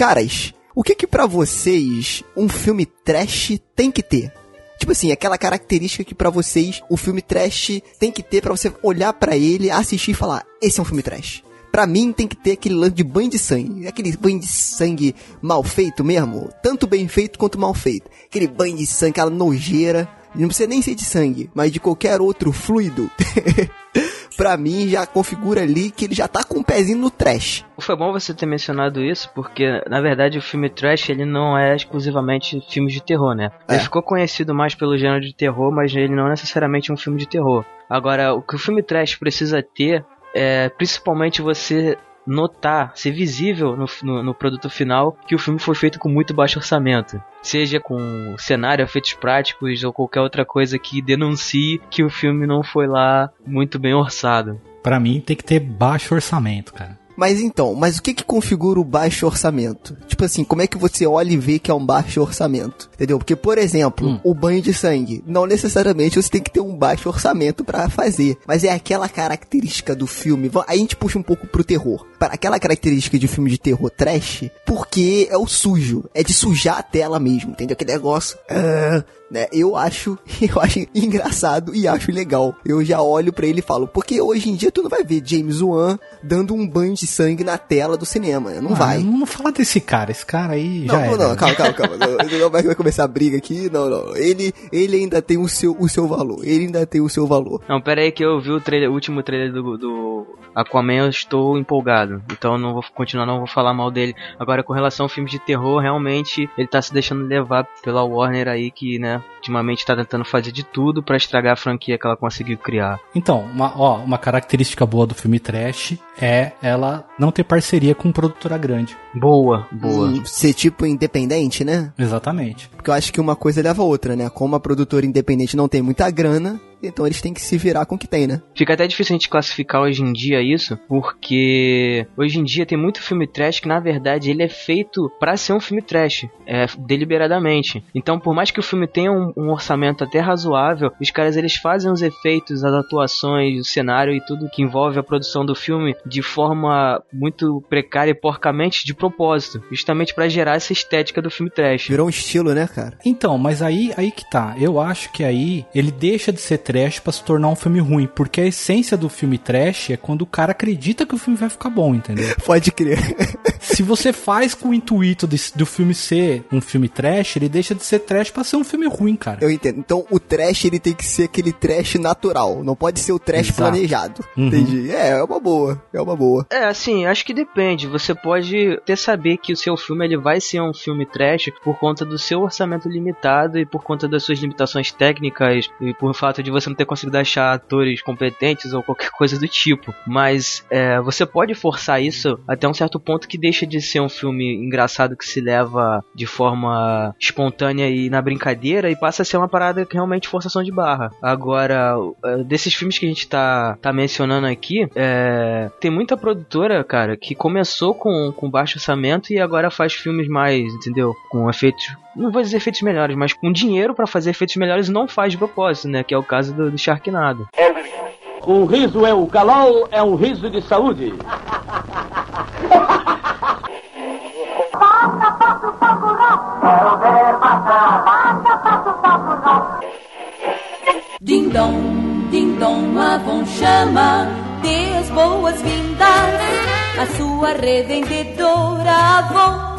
Caras, o que que pra vocês um filme trash tem que ter? Tipo assim, aquela característica que pra vocês o filme trash tem que ter pra você olhar pra ele, assistir e falar: esse é um filme trash. Pra mim tem que ter aquele lance de banho de sangue. Aquele banho de sangue mal feito mesmo. Tanto bem feito quanto mal feito. Aquele banho de sangue, aquela nojeira. Não precisa nem ser de sangue, mas de qualquer outro fluido. pra mim já configura ali que ele já tá com um pezinho no trash. Foi bom você ter mencionado isso, porque na verdade o filme trash ele não é exclusivamente filmes de terror, né? É. Ele ficou conhecido mais pelo gênero de terror, mas ele não é necessariamente um filme de terror. Agora, o que o filme trash precisa ter é principalmente você notar, ser visível no, no, no produto final que o filme foi feito com muito baixo orçamento. Seja com cenário, efeitos práticos ou qualquer outra coisa que denuncie que o filme não foi lá muito bem orçado. Pra mim tem que ter baixo orçamento, cara. Mas então, mas o que que configura o baixo orçamento? Tipo assim, como é que você olha e vê que é um baixo orçamento? Entendeu? Porque, por exemplo, Hum. o banho de sangue, não necessariamente você tem que ter um baixo orçamento pra fazer, mas é aquela característica do filme. Aí a gente puxa um pouco pro terror. Para aquela característica de filme de terror trash, porque é o sujo, é de sujar a tela mesmo, entendeu? Aquele negócio. ah, né? Eu acho, eu acho engraçado e acho legal. Eu já olho pra ele e falo, porque hoje em dia tu não vai ver James Wan dando um banho de sangue na tela do cinema, né? não Ah, vai. Não fala desse cara, esse cara aí Não, já não, era. não, calma, calma, calma. Não, não vai vai começar a briga aqui, não, não. Ele, ele ainda tem o seu, o seu valor. Ele ainda tem o seu valor. Não, pera aí que eu vi o, trailer, o último trailer do, do Aquaman, eu estou empolgado. Então eu não vou continuar, não vou falar mal dele. Agora, com relação ao filme de terror, realmente ele tá se deixando levar pela Warner aí, que, né, ultimamente tá tentando fazer de tudo pra estragar a franquia que ela conseguiu criar. Então, uma, ó, uma característica boa do filme trash é ela não ter parceria com produtora grande. Boa, boa. Hum, ser tipo independente, né? Exatamente. Porque eu acho que uma coisa leva a outra, né? Como a produtora independente não tem muita grana, então eles têm que se virar com o que tem, né? Fica até difícil a gente classificar hoje em dia isso, porque hoje em dia tem muito filme trash que na verdade ele é feito pra ser um filme trash, é, deliberadamente. Então, por mais que o filme tenha um, um orçamento até razoável, os caras eles fazem os efeitos, as atuações, o cenário e tudo que envolve a produção do filme de forma muito precária e porcamente de propósito, justamente pra gerar essa estética do filme trash. Virou um estilo, né, cara? Então, mas aí, aí que tá. Eu acho que aí ele deixa de ser trash pra se tornar um filme ruim, porque a essência do filme trash é quando o cara acredita que o filme vai ficar bom, entendeu? Pode crer. se você faz com o intuito de- do filme ser um filme trash, ele deixa de ser trash pra ser um filme ruim, cara. Eu entendo. Então o trash ele tem que ser aquele trash natural. Não pode ser o trash Exato. planejado. Uhum. Entendi. É, é uma boa. É uma boa. É, assim, acho que depende. Você pode até saber que o seu filme ele vai ser um filme trash por conta do seu orçamento limitado e por conta das suas limitações técnicas e por fato de você não ter conseguido achar atores competentes ou qualquer coisa do tipo. Mas é, você pode forçar isso até um certo ponto que deixa de ser um filme engraçado que se leva de forma espontânea e na brincadeira e passa a ser uma parada que realmente forçação de barra. Agora, é, desses filmes que a gente tá, tá mencionando aqui, é, tem muita produtora, cara, que começou com, com baixo orçamento e agora faz filmes mais, entendeu? Com efeitos. Não vou dizer efeitos melhores, mas com dinheiro pra fazer efeitos melhores não faz de propósito, né? Que é o caso do, do Sharknado. Um riso é o calol, é um riso de saúde. Ding dong, ding dong, Avon chama, dê as boas-vindas à sua revendedora Avon.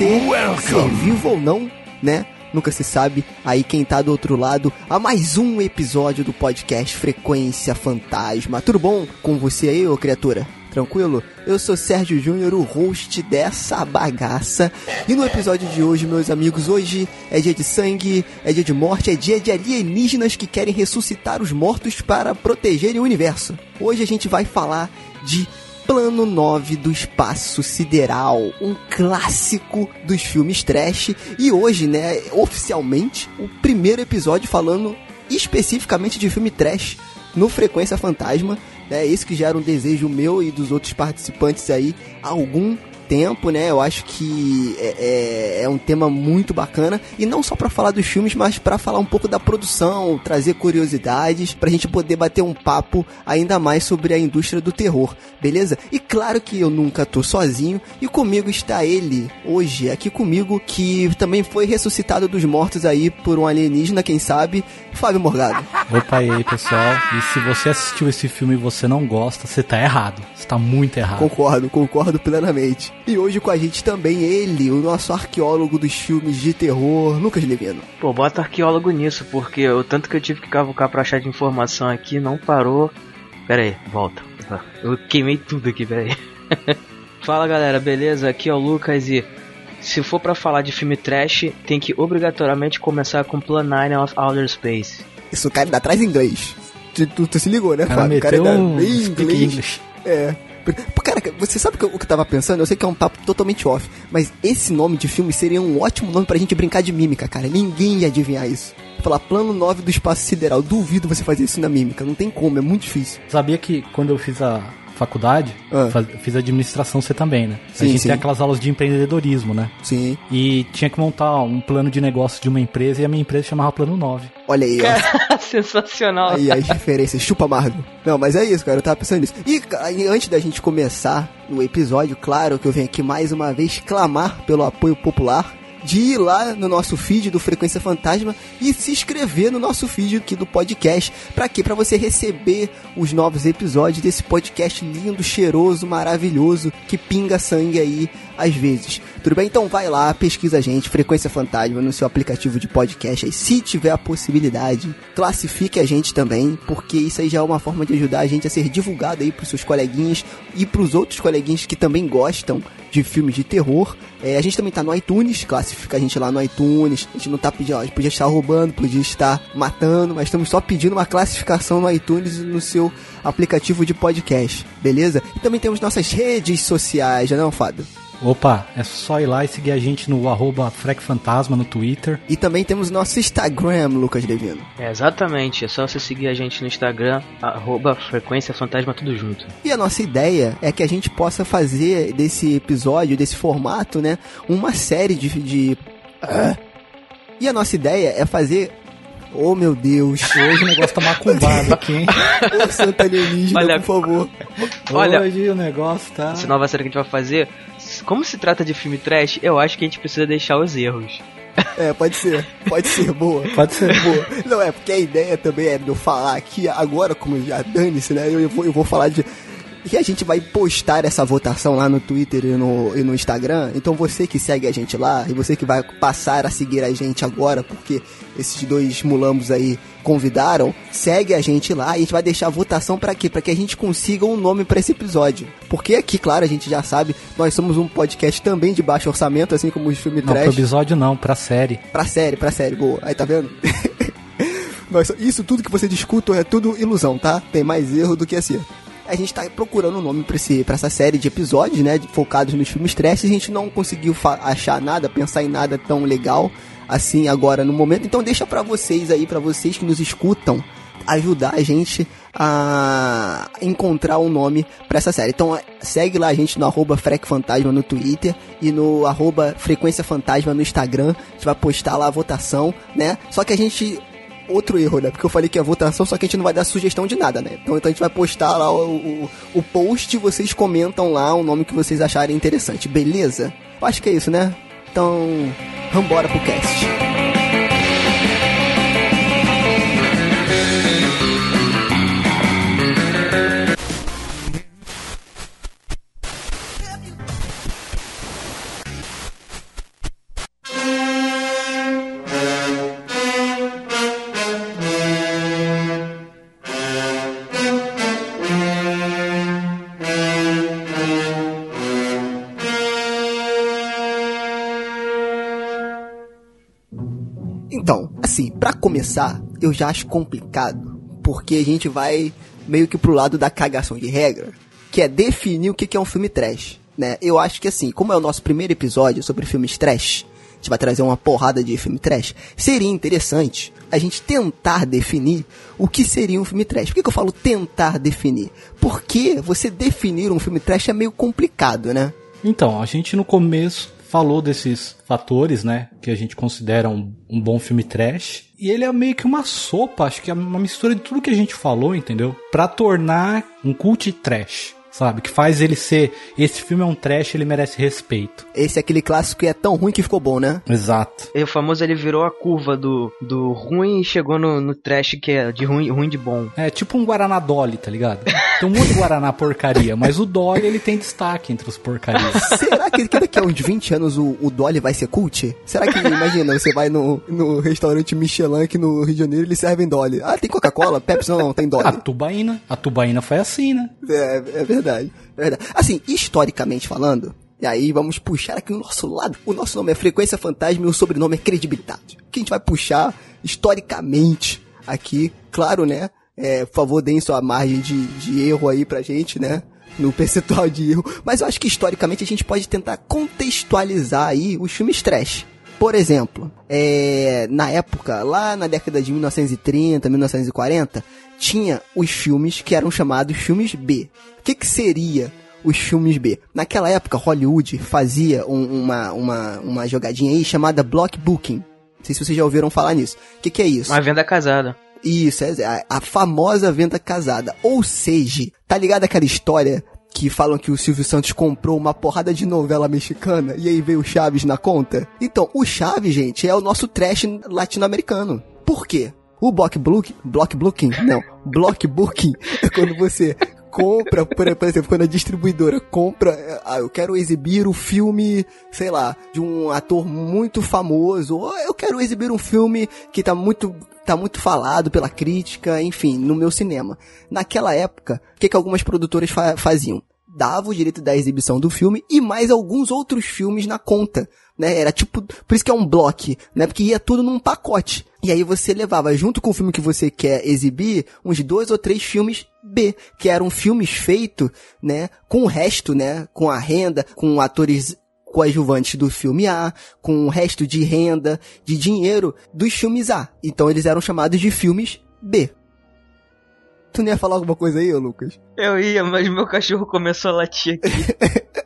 Você, ser vivo ou não, né? Nunca se sabe. Aí quem tá do outro lado a mais um episódio do podcast Frequência Fantasma. Tudo bom com você aí, ô criatura? Tranquilo? Eu sou Sérgio Júnior, o host dessa bagaça. E no episódio de hoje, meus amigos, hoje é dia de sangue, é dia de morte, é dia de alienígenas que querem ressuscitar os mortos para protegerem o universo. Hoje a gente vai falar de Plano 9 do Espaço Sideral, um clássico dos filmes trash. E hoje, né, oficialmente, o primeiro episódio falando especificamente de filme trash no Frequência Fantasma. É isso que já era um desejo meu e dos outros participantes aí algum tempo, né? Eu acho que é, é, é um tema muito bacana e não só para falar dos filmes, mas para falar um pouco da produção, trazer curiosidades, pra gente poder bater um papo ainda mais sobre a indústria do terror, beleza? E claro que eu nunca tô sozinho e comigo está ele hoje aqui comigo que também foi ressuscitado dos mortos aí por um alienígena, quem sabe, Fábio Morgado. Opa, e aí, pessoal. E se você assistiu esse filme e você não gosta, você tá errado. Você tá muito errado. Concordo, concordo plenamente. E hoje com a gente também ele, o nosso arqueólogo dos filmes de terror, Lucas Levino. Pô, bota arqueólogo nisso, porque o tanto que eu tive que cavucar pra achar de informação aqui não parou. Pera aí, volta. Eu queimei tudo aqui, pera aí. Fala galera, beleza? Aqui é o Lucas e se for pra falar de filme trash, tem que obrigatoriamente começar com Plan 9 of Outer Space. Isso o cara ainda traz inglês. Tu, tu, tu se ligou, né, Fábio? O cara ainda um inglês. É. Cara, você sabe o que eu tava pensando? Eu sei que é um papo totalmente off, mas esse nome de filme seria um ótimo nome pra gente brincar de mímica, cara. Ninguém ia adivinhar isso. Falar plano 9 do espaço sideral. Duvido você fazer isso na mímica. Não tem como, é muito difícil. Sabia que quando eu fiz a faculdade, Ah. faz- fiz administração você também, né? Sim, a gente sim. tem aquelas aulas de empreendedorismo, né? Sim. E tinha que montar um plano de negócio de uma empresa e a minha empresa chamava Plano 9. Olha aí, ó. Sensacional. Aí as referências, chupa Marvel. Não, mas é isso, cara, eu tava pensando nisso. E e antes da gente começar o episódio, claro que eu venho aqui mais uma vez clamar pelo apoio popular. De ir lá no nosso feed do Frequência Fantasma e se inscrever no nosso feed aqui do podcast. Pra quê? Pra você receber os novos episódios desse podcast lindo, cheiroso, maravilhoso, que pinga sangue aí às vezes. Tudo bem? Então vai lá, pesquisa a gente, Frequência Fantasma, no seu aplicativo de podcast aí. Se tiver a possibilidade, classifique a gente também, porque isso aí já é uma forma de ajudar a gente a ser divulgado aí pros seus coleguinhas e pros outros coleguinhas que também gostam de filmes de terror. É, a gente também tá no iTunes, classifica a gente lá no iTunes. A gente não tá pedindo, ó, podia estar roubando, podia estar matando, mas estamos só pedindo uma classificação no iTunes e no seu aplicativo de podcast, beleza? E também temos nossas redes sociais, já não, Fábio? Opa, é só ir lá e seguir a gente no arroba FrecFantasma no Twitter. E também temos nosso Instagram, Lucas Devino. É, exatamente, é só você seguir a gente no Instagram, arroba Frequência Fantasma tudo junto. E a nossa ideia é que a gente possa fazer desse episódio, desse formato, né, uma série de. de... Ah. E a nossa ideia é fazer. Oh meu Deus! Hoje o negócio tá macumbado aqui, hein? Ô Santa Alienígena, Olha- por favor. Olha- Hoje o negócio tá... Essa nova série que a gente vai fazer, como se trata de filme trash, eu acho que a gente precisa deixar os erros. É, pode ser. Pode ser, boa. Pode ser. Boa. Não, é porque a ideia também é de eu falar aqui agora, como já dane-se, né? Eu, eu vou, eu vou falar de. E a gente vai postar essa votação lá no Twitter e no, e no Instagram. Então você que segue a gente lá e você que vai passar a seguir a gente agora, porque esses dois mulambos aí convidaram, segue a gente lá e a gente vai deixar a votação pra quê? Pra que a gente consiga um nome pra esse episódio. Porque aqui, claro, a gente já sabe, nós somos um podcast também de baixo orçamento, assim como os filmes Não, pro trash. episódio não, pra série. Pra série, pra série, boa. Aí tá vendo? Isso tudo que você discuta é tudo ilusão, tá? Tem mais erro do que acerto. A gente tá procurando um nome pra, esse, essa série de episódios, né? Focados nos filmes trash. A gente não conseguiu achar nada, pensar em nada tão legal assim agora no momento. Então deixa pra vocês aí, pra vocês que nos escutam, ajudar a gente a encontrar um nome pra essa série. Então segue lá a gente no arroba FrecFantasma no Twitter e no arroba Frequência Fantasma no Instagram. A gente vai postar lá a votação, né? Só que a gente. Outro erro, né? Porque eu falei que é votação, só que a gente não vai dar sugestão de nada, né? Então, então a gente vai postar lá o, o, o post vocês comentam lá o nome que vocês acharem interessante, beleza? Eu acho que é isso, né? Então, vambora pro cast. Então, assim, pra começar, eu já acho complicado, porque a gente vai meio que pro lado da cagação de regra. que é definir o que que é um filme trash, né? Eu acho que assim, como é o nosso primeiro episódio sobre filmes trash, a gente vai trazer uma porrada de filme trash, seria interessante a gente tentar definir o que seria um filme trash. Por que, que eu falo tentar definir? Porque você definir um filme trash é meio complicado, né? Então, a gente no começo falou desses fatores, né, que a gente considera um, um bom filme trash. E ele é meio que uma sopa, acho que é uma mistura de tudo que a gente falou, entendeu? Pra tornar um cult trash. Sabe? Que faz ele ser. Esse filme é um trash, ele merece respeito. Esse é aquele clássico que é tão ruim que ficou bom, né? Exato. E o famoso ele virou a curva do, do ruim e chegou no, no trash que é de ruim, ruim de bom. É tipo um Guaraná Dolly, tá ligado? Tem um monte de Guaraná porcaria, mas o Dolly ele tem destaque entre os porcarias. Será que, que daqui a uns 20 anos o, o Dolly vai ser cult? Será que, imagina, você vai no, no restaurante Michelin aqui no Rio de Janeiro e eles servem Dolly. Ah, tem Coca-Cola? Pepsi? Não, não, tem A Dolly. tubaína. A tubaína foi assim, né? É, é verdade, é verdade. Assim, historicamente falando, e aí vamos puxar aqui o nosso lado. O nosso nome é Frequência Fantasma e o sobrenome é Credibilidade. O que a gente vai puxar historicamente aqui, claro, né? É, por favor, deem sua margem de, de erro aí pra gente, né? No percentual de erro. Mas eu acho que historicamente a gente pode tentar contextualizar aí os filmes trash. Por exemplo, é, na época, lá na década de 1930, 1940, tinha os filmes que eram chamados filmes B. O que, que seria os filmes B? Naquela época, Hollywood fazia um- uma, uma, uma jogadinha aí chamada block booking. Não sei se vocês já ouviram falar nisso. O que, que é isso? Uma venda casada. Isso, é a, a famosa venda casada. Ou seja, tá ligado aquela história que falam que o Silvio Santos comprou uma porrada de novela mexicana e aí veio o Chaves na conta? Então, o Chaves, gente, é o nosso trash latino-americano. Por quê? O block booking, block não, block booking é quando você compra, por, exemplo, quando a distribuidora compra, eh, ah, eu quero exibir o filme, sei lá, de um ator muito famoso, ou eu quero exibir um filme que tá muito tá muito falado pela crítica, enfim, no meu cinema. Naquela época, o que, que algumas produtoras fa- faziam? Dava o direito da exibição do filme e mais alguns outros filmes na conta, né? Era tipo, por isso que é um bloco, né? Porque ia tudo num pacote. E aí você levava junto com o filme que você quer exibir, uns dois ou três filmes B, que eram filmes feitos, né, com o resto, né, com a renda, com atores coadjuvantes do filme A, com o resto de renda, de dinheiro dos filmes A. Então eles eram chamados de filmes B. Tu não ia falar alguma coisa aí, Lucas? Eu ia, mas meu cachorro começou a latir aqui.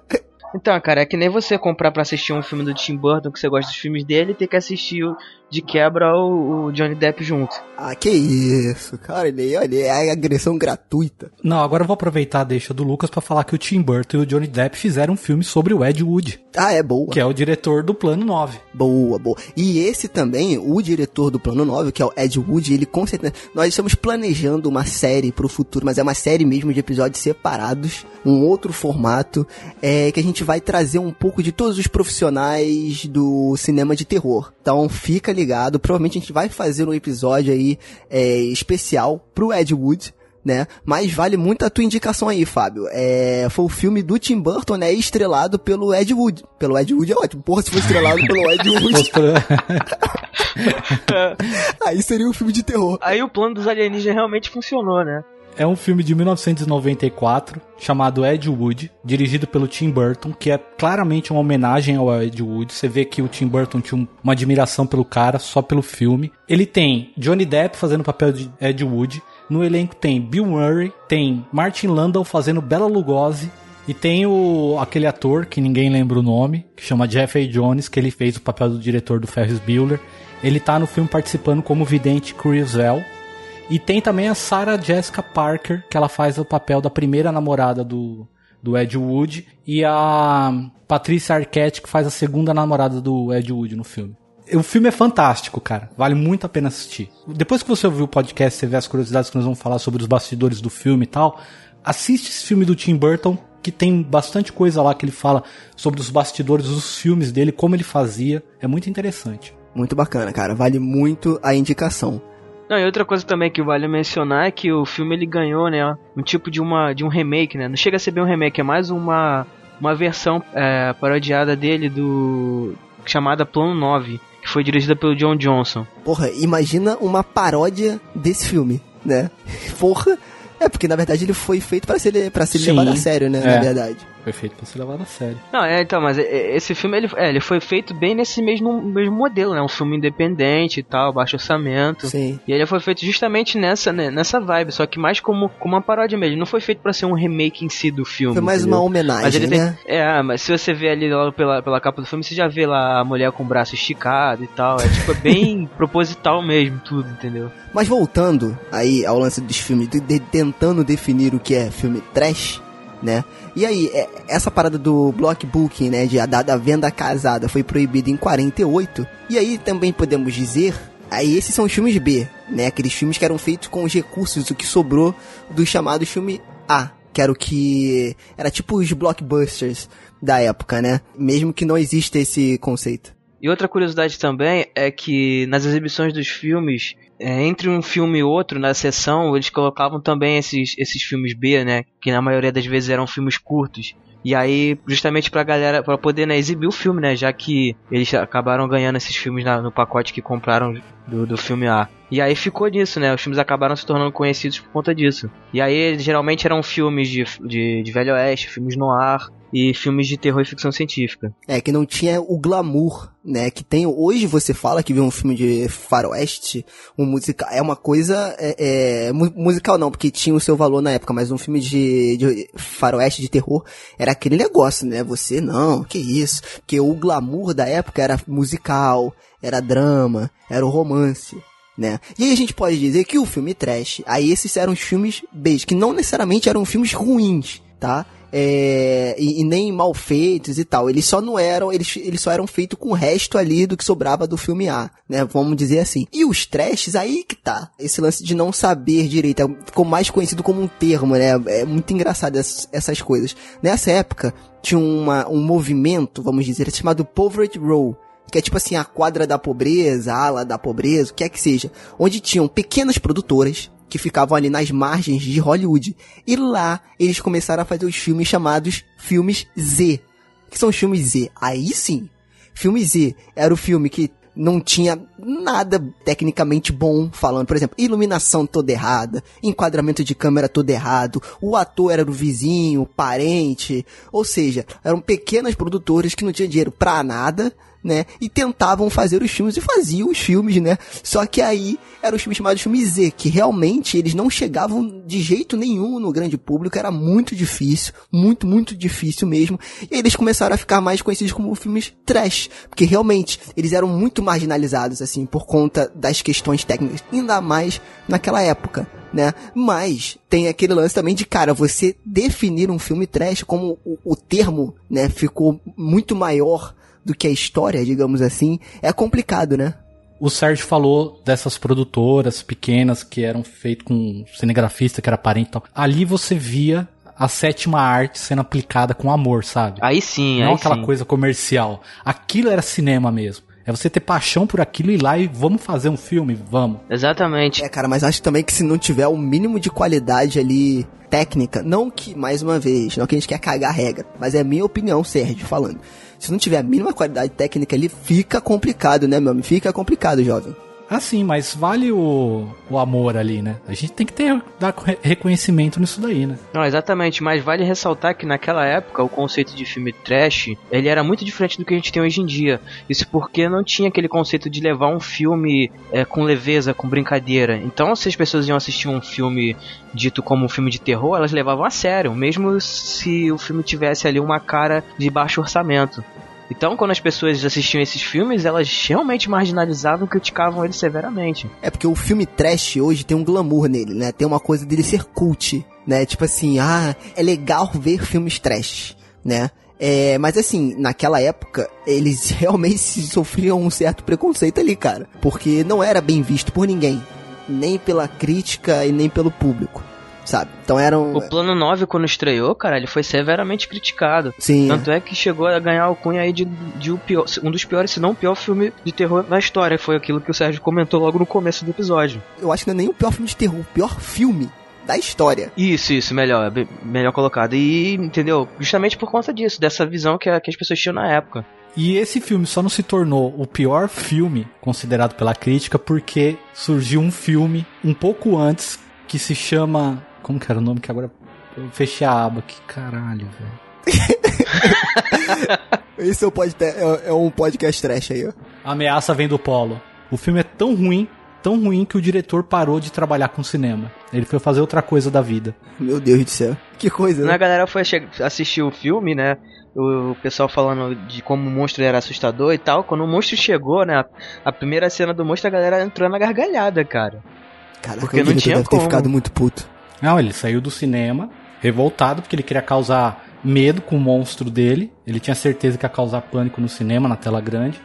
Então, cara, é que nem você comprar pra assistir um filme do Tim Burton que você gosta dos filmes dele e ter que assistir de quebra o, o Johnny Depp junto. Ah, que isso, cara, ele, olha, é agressão gratuita. Não, agora eu vou aproveitar a deixa do Lucas pra falar que o Tim Burton e o Johnny Depp fizeram um filme sobre o Ed Wood, Ah, é boa. que é o diretor do Plano 9. Boa, boa. E esse também, o diretor do Plano 9, que é o Ed Wood, ele com certeza. Nós estamos planejando uma série pro futuro, mas é uma série mesmo de episódios separados, um outro formato, é, que a gente vai trazer um pouco de todos os profissionais do cinema de terror. Então fica ligado, provavelmente a gente vai fazer um episódio aí é, especial pro Ed Wood. Né? Mas vale muito a tua indicação aí, Fábio. É, foi o filme do Tim Burton, né? Estrelado pelo Ed Wood. Pelo Ed Wood é ótimo. Porra, se for estrelado pelo Ed Wood. Aí seria um filme de terror. Aí o plano dos alienígenas realmente funcionou, né? É um filme de 1994 chamado Ed Wood, dirigido pelo Tim Burton, que é claramente uma homenagem ao Ed Wood. Você vê que o Tim Burton tinha um- uma admiração pelo cara só pelo filme. Ele tem Johnny Depp fazendo o papel de Ed Wood. No elenco tem Bill Murray, tem Martin Landau fazendo Bela Lugosi e tem o aquele ator que ninguém lembra o nome, que chama Jeffrey Jones, que ele fez o papel do diretor do Ferris Bueller. Ele tá no filme participando como vidente Criswell. E tem também a Sarah Jessica Parker, que ela faz o papel da primeira namorada do, do Ed Wood. E a Patrícia Arquette, que faz a segunda namorada do Ed Wood no filme. O filme é fantástico, cara. Vale muito a pena assistir. Depois que você ouvir o podcast, você vê as curiosidades que nós vamos falar sobre os bastidores do filme e tal. Assiste esse filme do Tim Burton, que tem bastante coisa lá que ele fala sobre os bastidores dos filmes dele, como ele fazia. É muito interessante. Muito bacana, cara. Vale muito a indicação. Não, e outra coisa também que vale mencionar é que o filme ele ganhou, né, um tipo de uma de um remake, né? Não chega a ser bem um remake, é mais uma uma versão é, parodiada dele do chamada Plano 9, que foi dirigida pelo John Johnson. Porra, imagina uma paródia desse filme, né? Porra, É, porque na verdade ele foi feito pra ser, pra ser Sim, levado a sério, né? é. Na verdade. Foi feito pra ser levado a sério. Não, é, então, mas esse filme ele, é, ele foi feito bem nesse mesmo, mesmo modelo, né? Um filme independente e tal, baixo orçamento. Sim. E ele foi feito justamente nessa, né, nessa vibe, só que mais como, como uma paródia mesmo. Não foi feito pra ser um remake em si do filme. Foi mais entendeu? uma Mas homenagem, ele tem, né? é, mas se você vê ali logo pela, pela capa do filme, você já vê lá a mulher com o braço esticado e tal. É tipo, é bem proposital mesmo, tudo, entendeu? Mas voltando aí ao lance dos filmes, de- de- tentando definir o que é filme trash, né? E aí, é- essa parada do block booking, né, de, da, da venda casada foi proibida em 48. E aí também podemos dizer, aí esses são os filmes B, né? Aqueles filmes que eram feitos com os recursos, o que sobrou do chamado filme A, que era o que era tipo os blockbusters da época, né? Mesmo que não exista esse conceito. E outra curiosidade também é que nas exibições dos filmes, entre um filme e outro, na sessão, eles colocavam também esses, esses filmes B, né? Que na maioria das vezes eram filmes curtos. E aí, justamente pra galera, pra poder né, exibir o filme, né? Já que eles acabaram ganhando esses filmes na- no pacote que compraram do, do filme A. E aí ficou nisso, né? Os filmes acabaram se tornando conhecidos por conta disso. E aí, geralmente eram filmes de, de, de Velho Oeste, filmes no ar e filmes de terror e ficção científica. É, que não tinha o glamour, né? Que tem. Hoje você fala que vê um filme de faroeste, um musical. É uma coisa. É, é, mu- musical não, porque tinha o seu valor na época, mas um filme de, de faroeste de terror era aquele negócio, né? Você, não, que isso. Porque o glamour da época era musical, era drama, era o romance. Né? E aí a gente pode dizer que o filme trash, aí esses eram os filmes B, que não necessariamente eram filmes ruins, tá? É, e, e nem mal feitos e tal. Eles só não eram, eles, eles só eram feitos com o resto ali do que sobrava do filme A, né? Vamos dizer assim. E os trashes, aí que tá. Esse lance de não saber direito. é- Ficou mais conhecido como um termo, né? É muito engraçado essas, essas coisas. Nessa época, tinha uma, um movimento, vamos dizer, chamado Poverty Row. Que é tipo assim, a quadra da pobreza, a ala da pobreza, o que é que seja. Onde tinham pequenas produtoras que ficavam ali nas margens de Hollywood. E lá eles começaram a fazer os filmes chamados filmes Z. Que são os filmes Z? Aí sim. Filme Z era o filme que não tinha nada tecnicamente bom falando. Por exemplo, iluminação toda errada, enquadramento de câmera todo errado, o ator era o vizinho, parente. Ou seja, eram pequenas produtoras que não tinham dinheiro pra nada, né? E tentavam fazer os filmes e faziam os filmes, né? Só que aí eram os filmes chamados filmes Z, que realmente eles não chegavam de jeito nenhum no grande público, era muito difícil, muito, muito difícil mesmo. E eles começaram a ficar mais conhecidos como filmes trash, porque realmente eles eram muito marginalizados, assim, por conta das questões técnicas, ainda mais naquela época. Né? Mas tem aquele lance também de, cara, você definir um filme trash como o, o termo, né, ficou muito maior do que a história, digamos assim, é complicado, né? O Sérgio falou dessas produtoras pequenas que eram feitas com um cinegrafista que era parente e tal. Ali você via a sétima arte sendo aplicada com amor, sabe? Aí sim, Não aí aquela sim. coisa comercial. Aquilo era cinema mesmo. É você ter paixão por aquilo e ir lá e vamos fazer um filme, vamos. Exatamente. É, cara, mas acho também que se não tiver o mínimo de qualidade ali técnica, não que, mais uma vez, não que a gente quer cagar a regra, mas é a minha opinião, Sérgio, falando. Se não tiver a mínima qualidade técnica ali, fica complicado, né, meu amigo? Fica complicado, jovem. Ah, sim, mas vale o, o amor ali, né? A gente tem que ter dar re- reconhecimento nisso daí, né? Não, exatamente, mas vale ressaltar que naquela época o conceito de filme trash, ele era muito diferente do que a gente tem hoje em dia. Isso porque não tinha aquele conceito de levar um filme é, com leveza, com brincadeira. Então, se as pessoas iam assistir um filme dito como um filme de terror, elas levavam a sério, mesmo se o filme tivesse ali uma cara de baixo orçamento. Então, quando as pessoas assistiam esses filmes, elas realmente marginalizavam e criticavam ele severamente. É porque o filme trash hoje tem um glamour nele, né? Tem uma coisa dele ser cult, né? Tipo assim, ah, é legal ver filmes trash, né? É, mas assim, naquela época, eles realmente sofriam um certo preconceito ali, cara. Porque não era bem visto por ninguém. Nem pela crítica e nem pelo público, sabe? Então eram... O Plano 9, quando estreou, cara, ele foi severamente criticado. Sim, Tanto é que chegou a ganhar o cunha aí de, de o pior, um dos piores, se não o pior filme de terror da história. Foi aquilo que o Sérgio comentou logo no começo do episódio. eu acho que não é nem o pior filme de terror, o pior filme da história. Isso, isso, melhor, bem- melhor colocado. E, entendeu? Justamente por conta disso, dessa visão que, a- que as pessoas tinham na época. E esse filme só não se tornou o pior filme considerado pela crítica porque surgiu um filme um pouco antes que se chama Como que era o nome que agora. Eu fechei a aba. Que caralho, velho. Esse é, é- é um podcast trash aí, ó. A ameaça vem do polo. O filme é tão ruim, tão ruim que o diretor parou de trabalhar com cinema. Ele foi fazer outra coisa da vida. Meu Deus do céu. Que coisa, Quando né? a galera foi assistir o filme, né? O pessoal falando de como o monstro era assustador e tal. Quando o monstro chegou, né? A primeira cena do monstro, a galera entrou na gargalhada, cara. Caraca, porque o não tinha deve como. ter ficado muito puto. Não, ele saiu do cinema revoltado porque ele queria causar medo com o monstro dele. Ele tinha certeza que ia causar pânico no cinema, na tela grande.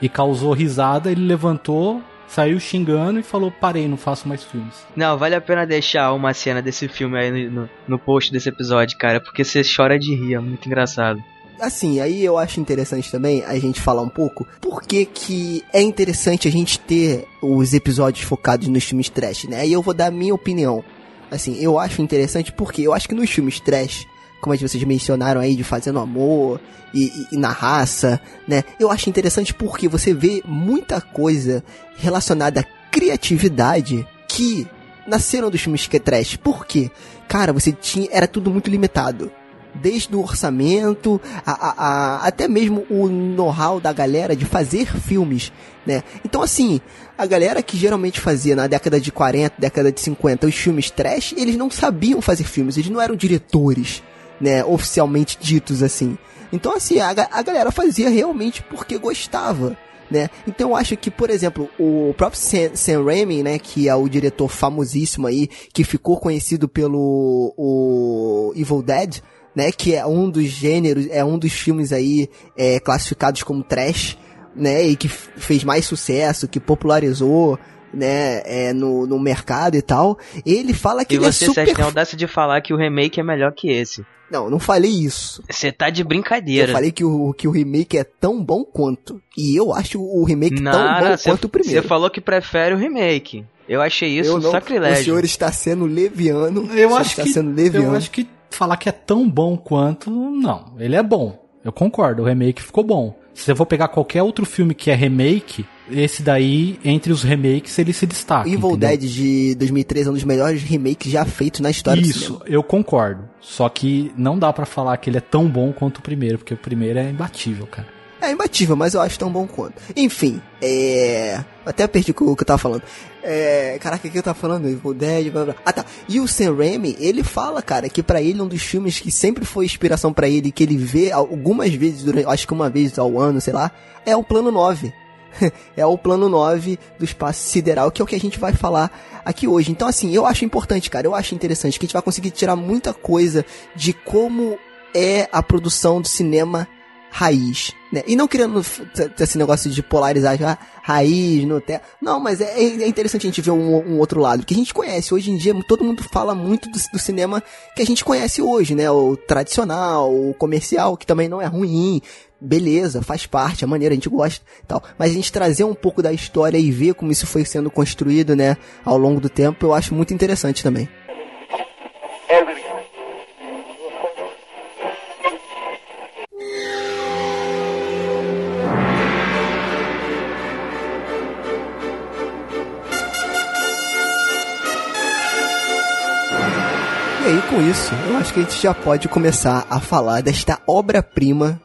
E causou risada, ele levantou, saiu xingando e falou: parei, não faço mais filmes. Não, vale a pena deixar uma cena desse filme aí no, no post desse episódio, cara. Porque você chora de rir, é muito engraçado. Assim, aí eu acho interessante também a gente falar um pouco por que que é interessante a gente ter os episódios focados nos filmes trash, né? Aí eu vou dar a minha opinião. Assim, eu acho interessante porque eu acho que nos filmes trash, como vocês mencionaram aí de Fazendo Amor e, e- e na raça, né? Eu acho interessante porque você vê muita coisa relacionada à criatividade que nasceram dos filmes que é trash. Por quê? Cara, você tinha. Era tudo muito limitado desde o orçamento, a, a- a- até mesmo o know-how da galera de fazer filmes, né? Então, assim, a galera que geralmente fazia na década de 40, década de 50, os filmes trash, eles não sabiam fazer filmes, eles não eram diretores, né? Oficialmente ditos assim. Então, assim, a, a galera fazia realmente porque gostava. Né? Então eu acho que, por exemplo, o próprio Sam, Sam Raimi, né, que é o diretor famosíssimo aí, que ficou conhecido pelo o Evil Dead, né, que é um dos gêneros, é um dos filmes aí é, classificados como trash, né, e que fez mais sucesso, que popularizou, né, é, no, no mercado e tal. Ele fala que E ele você, é super... Sérgio, tem audácia de falar que o remake é melhor que esse. Não, não falei isso. Você tá de Eu brincadeira. falei que o, que o remake é tão bom quanto. E eu acho o remake tão Nara, bom você quanto o primeiro. você falou que prefere o remake. Eu achei isso eu um não, sacrilégio. O senhor está sendo leviano. o Eu senhor acho está que. sendo leviano. Eu acho que falar que é tão bom quanto. Não, ele é bom. Eu concordo, o remake ficou bom. Se eu for pegar qualquer outro filme que é remake, esse daí, entre os remakes, ele se destaca. Evil entendeu? Dead de 2003 é um dos melhores remakes já feitos na história do Isso, eu concordo. Só que não dá pra falar que ele é tão bom quanto o primeiro, porque o primeiro é imbatível, cara. É imbatível, mas eu acho tão bom quanto. Enfim, é. Até perdi o que eu tava falando. É. Caraca, o que eu tava falando? Evil Dead, blá blá. Ah tá. E o Sam Raimi, ele fala, cara, que pra ele um dos filmes que sempre foi inspiração pra ele, que ele vê algumas vezes, durante, acho que uma vez ao ano, sei lá, é o Plano 9. é o plano 9 do espaço sideral, que é o que a gente vai falar aqui hoje. Então, assim, eu acho importante, cara, eu acho interessante que a gente vai conseguir tirar muita coisa de como é a produção do cinema raiz, né? E não querendo esse negócio de polarizar já raiz, Nutella. Não, mas é, é interessante a gente ver um, um outro lado, que a gente conhece. Hoje em dia, todo mundo fala muito do, do cinema que a gente conhece hoje, né? O tradicional, o comercial, que também não é ruim. Beleza, faz parte, a maneira a gente gosta tal. Mas a gente trazer um pouco da história e ver como isso foi sendo construído, né, ao longo do tempo, eu acho muito interessante também. Com isso, eu acho que a gente já pode começar a falar desta obra-prima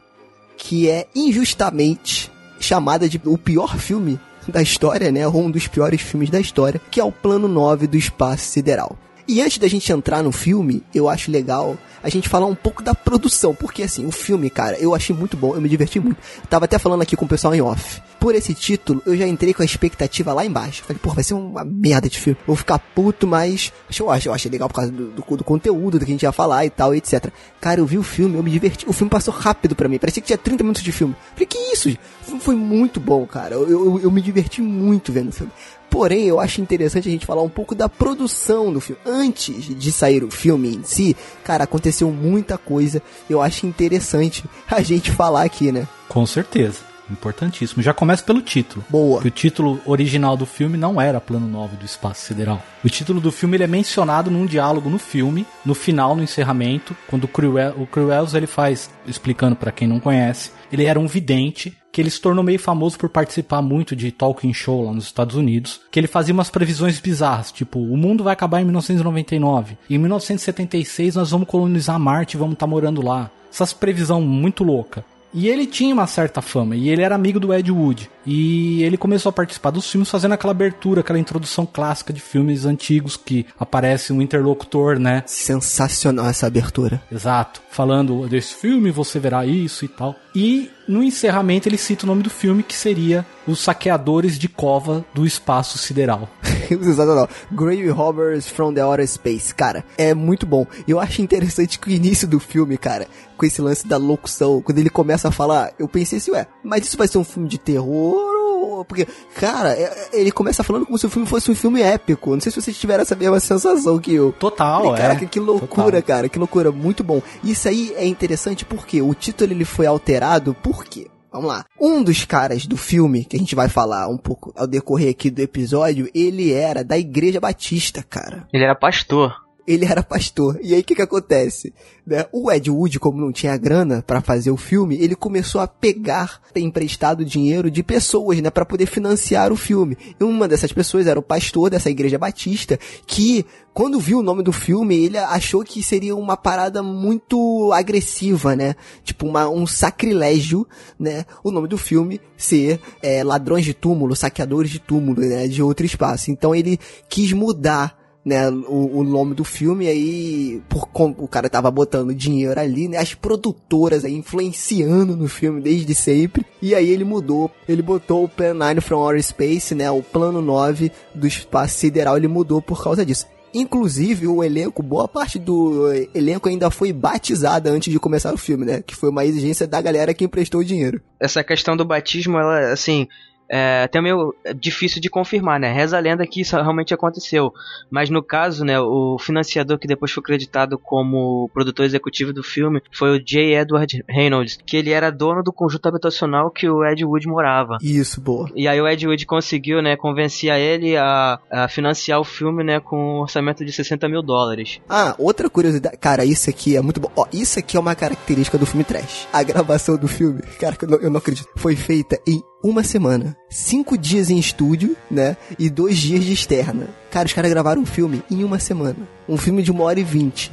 que é injustamente chamada de o pior filme da história, né? Ou um dos piores filmes da história, que é o Plano 9 do Espaço Sideral. E antes da gente entrar no filme, eu acho legal a gente falar um pouco da produção, porque assim, o filme, cara, eu achei muito bom, eu me diverti muito. Tava até falando aqui com o pessoal em off. Por esse título, eu já entrei com a expectativa lá embaixo. Falei, pô, vai ser uma merda de filme. Vou ficar puto, mas eu acho, eu achei legal por causa do, do, do conteúdo do que a gente ia falar e tal, etc. Cara, eu vi o filme, eu me diverti. O filme passou rápido pra mim. Parecia que tinha 30 minutos de filme. Falei, que isso? Foi muito bom, cara. Eu, eu, eu me diverti muito vendo o filme. Porém, eu acho interessante a gente falar um pouco da produção do filme. Antes de sair o filme em si, cara, aconteceu muita coisa. Eu acho interessante a gente falar aqui, né? Com certeza. Importantíssimo. Já começa pelo título. Boa. Que o título original do filme não era Plano 9 do Espaço Sideral. O título do filme ele é mencionado num diálogo no filme, no final, no encerramento, quando o Cruel, o Cruels ele faz, explicando pra quem não conhece, ele era um vidente que ele se tornou meio famoso por participar muito de talking show lá nos Estados Unidos, que ele fazia umas previsões bizarras, tipo, o mundo vai acabar em 1999, e em 1976 nós vamos colonizar Marte e vamos estar morando lá. Essas previsão muito louca. E ele tinha uma certa fama, e ele era amigo do Ed Wood. E ele começou a participar dos filmes fazendo aquela abertura, aquela introdução clássica de filmes antigos que aparece um interlocutor, né? Sensacional essa abertura. Exato. Falando desse filme, você verá isso e tal. E no encerramento ele cita o nome do filme que seria Os Saqueadores de Cova do Espaço Sideral. Sensacional. Grave Robbers from the Outer Space. Cara, é muito bom. Eu acho interessante que o início do filme, cara, com esse lance da locução, quando ele começa a falar, eu pensei assim, ué, mas isso vai ser um filme de terror? ou- Porque, cara, é- é- ele começa falando como se o filme fosse um filme épico. Não sei se vocês tiveram essa mesma sensação que eu. Total, Falei, é. Caraca, que loucura, Total. cara, que loucura, muito bom. Isso aí é interessante porque o título ele foi alterado, por quê? Vamos lá. Um dos caras do filme, que a gente vai falar um pouco ao decorrer aqui do episódio, ele era da Igreja Batista, cara. Ele era pastor. Ele era pastor. E aí o que que acontece? Né? O Ed Wood, como não tinha grana pra fazer o filme, ele começou a pegar emprestado dinheiro de pessoas, né, para poder financiar o filme. E uma dessas pessoas era o pastor dessa igreja batista, que quando viu o nome do filme, ele achou que seria uma parada muito agressiva, né? Tipo uma, um sacrilégio, né? O nome do filme ser é, ladrões de túmulo, saqueadores de túmulo, né? De outro espaço. Então ele quis mudar né, o, o nome do filme, aí, por o cara tava botando dinheiro ali, né, as produtoras aí influenciando no filme desde sempre, e aí ele mudou, ele botou o Plan 9 from Outer Space, né, o plano 9 do espaço sideral, ele mudou por causa disso. Inclusive, o elenco, boa parte do elenco ainda foi batizada antes de começar o filme, né? Que foi uma exigência da galera que emprestou o dinheiro. Essa questão do batismo, ela, assim, é até meio difícil de confirmar, né? Reza a lenda que isso realmente aconteceu. Mas no caso, né, o financiador que depois foi creditado como produtor executivo do filme foi o J. Edward Reynolds, que ele era dono do conjunto habitacional que o Ed Wood morava. Isso, boa. E aí o Ed Wood conseguiu, né, convencer a ele a, a financiar o filme, né, com um orçamento de 60 mil dólares. Ah, outra curiosidade. Cara, isso aqui é muito bom. Ó, isso aqui é uma característica do filme trash. A gravação do filme, cara, eu não, eu não acredito, foi feita em uma semana. Cinco dias em estúdio, né? E dois dias de externa. Cara, os caras gravaram um filme em uma semana. Um filme de uma hora e vinte.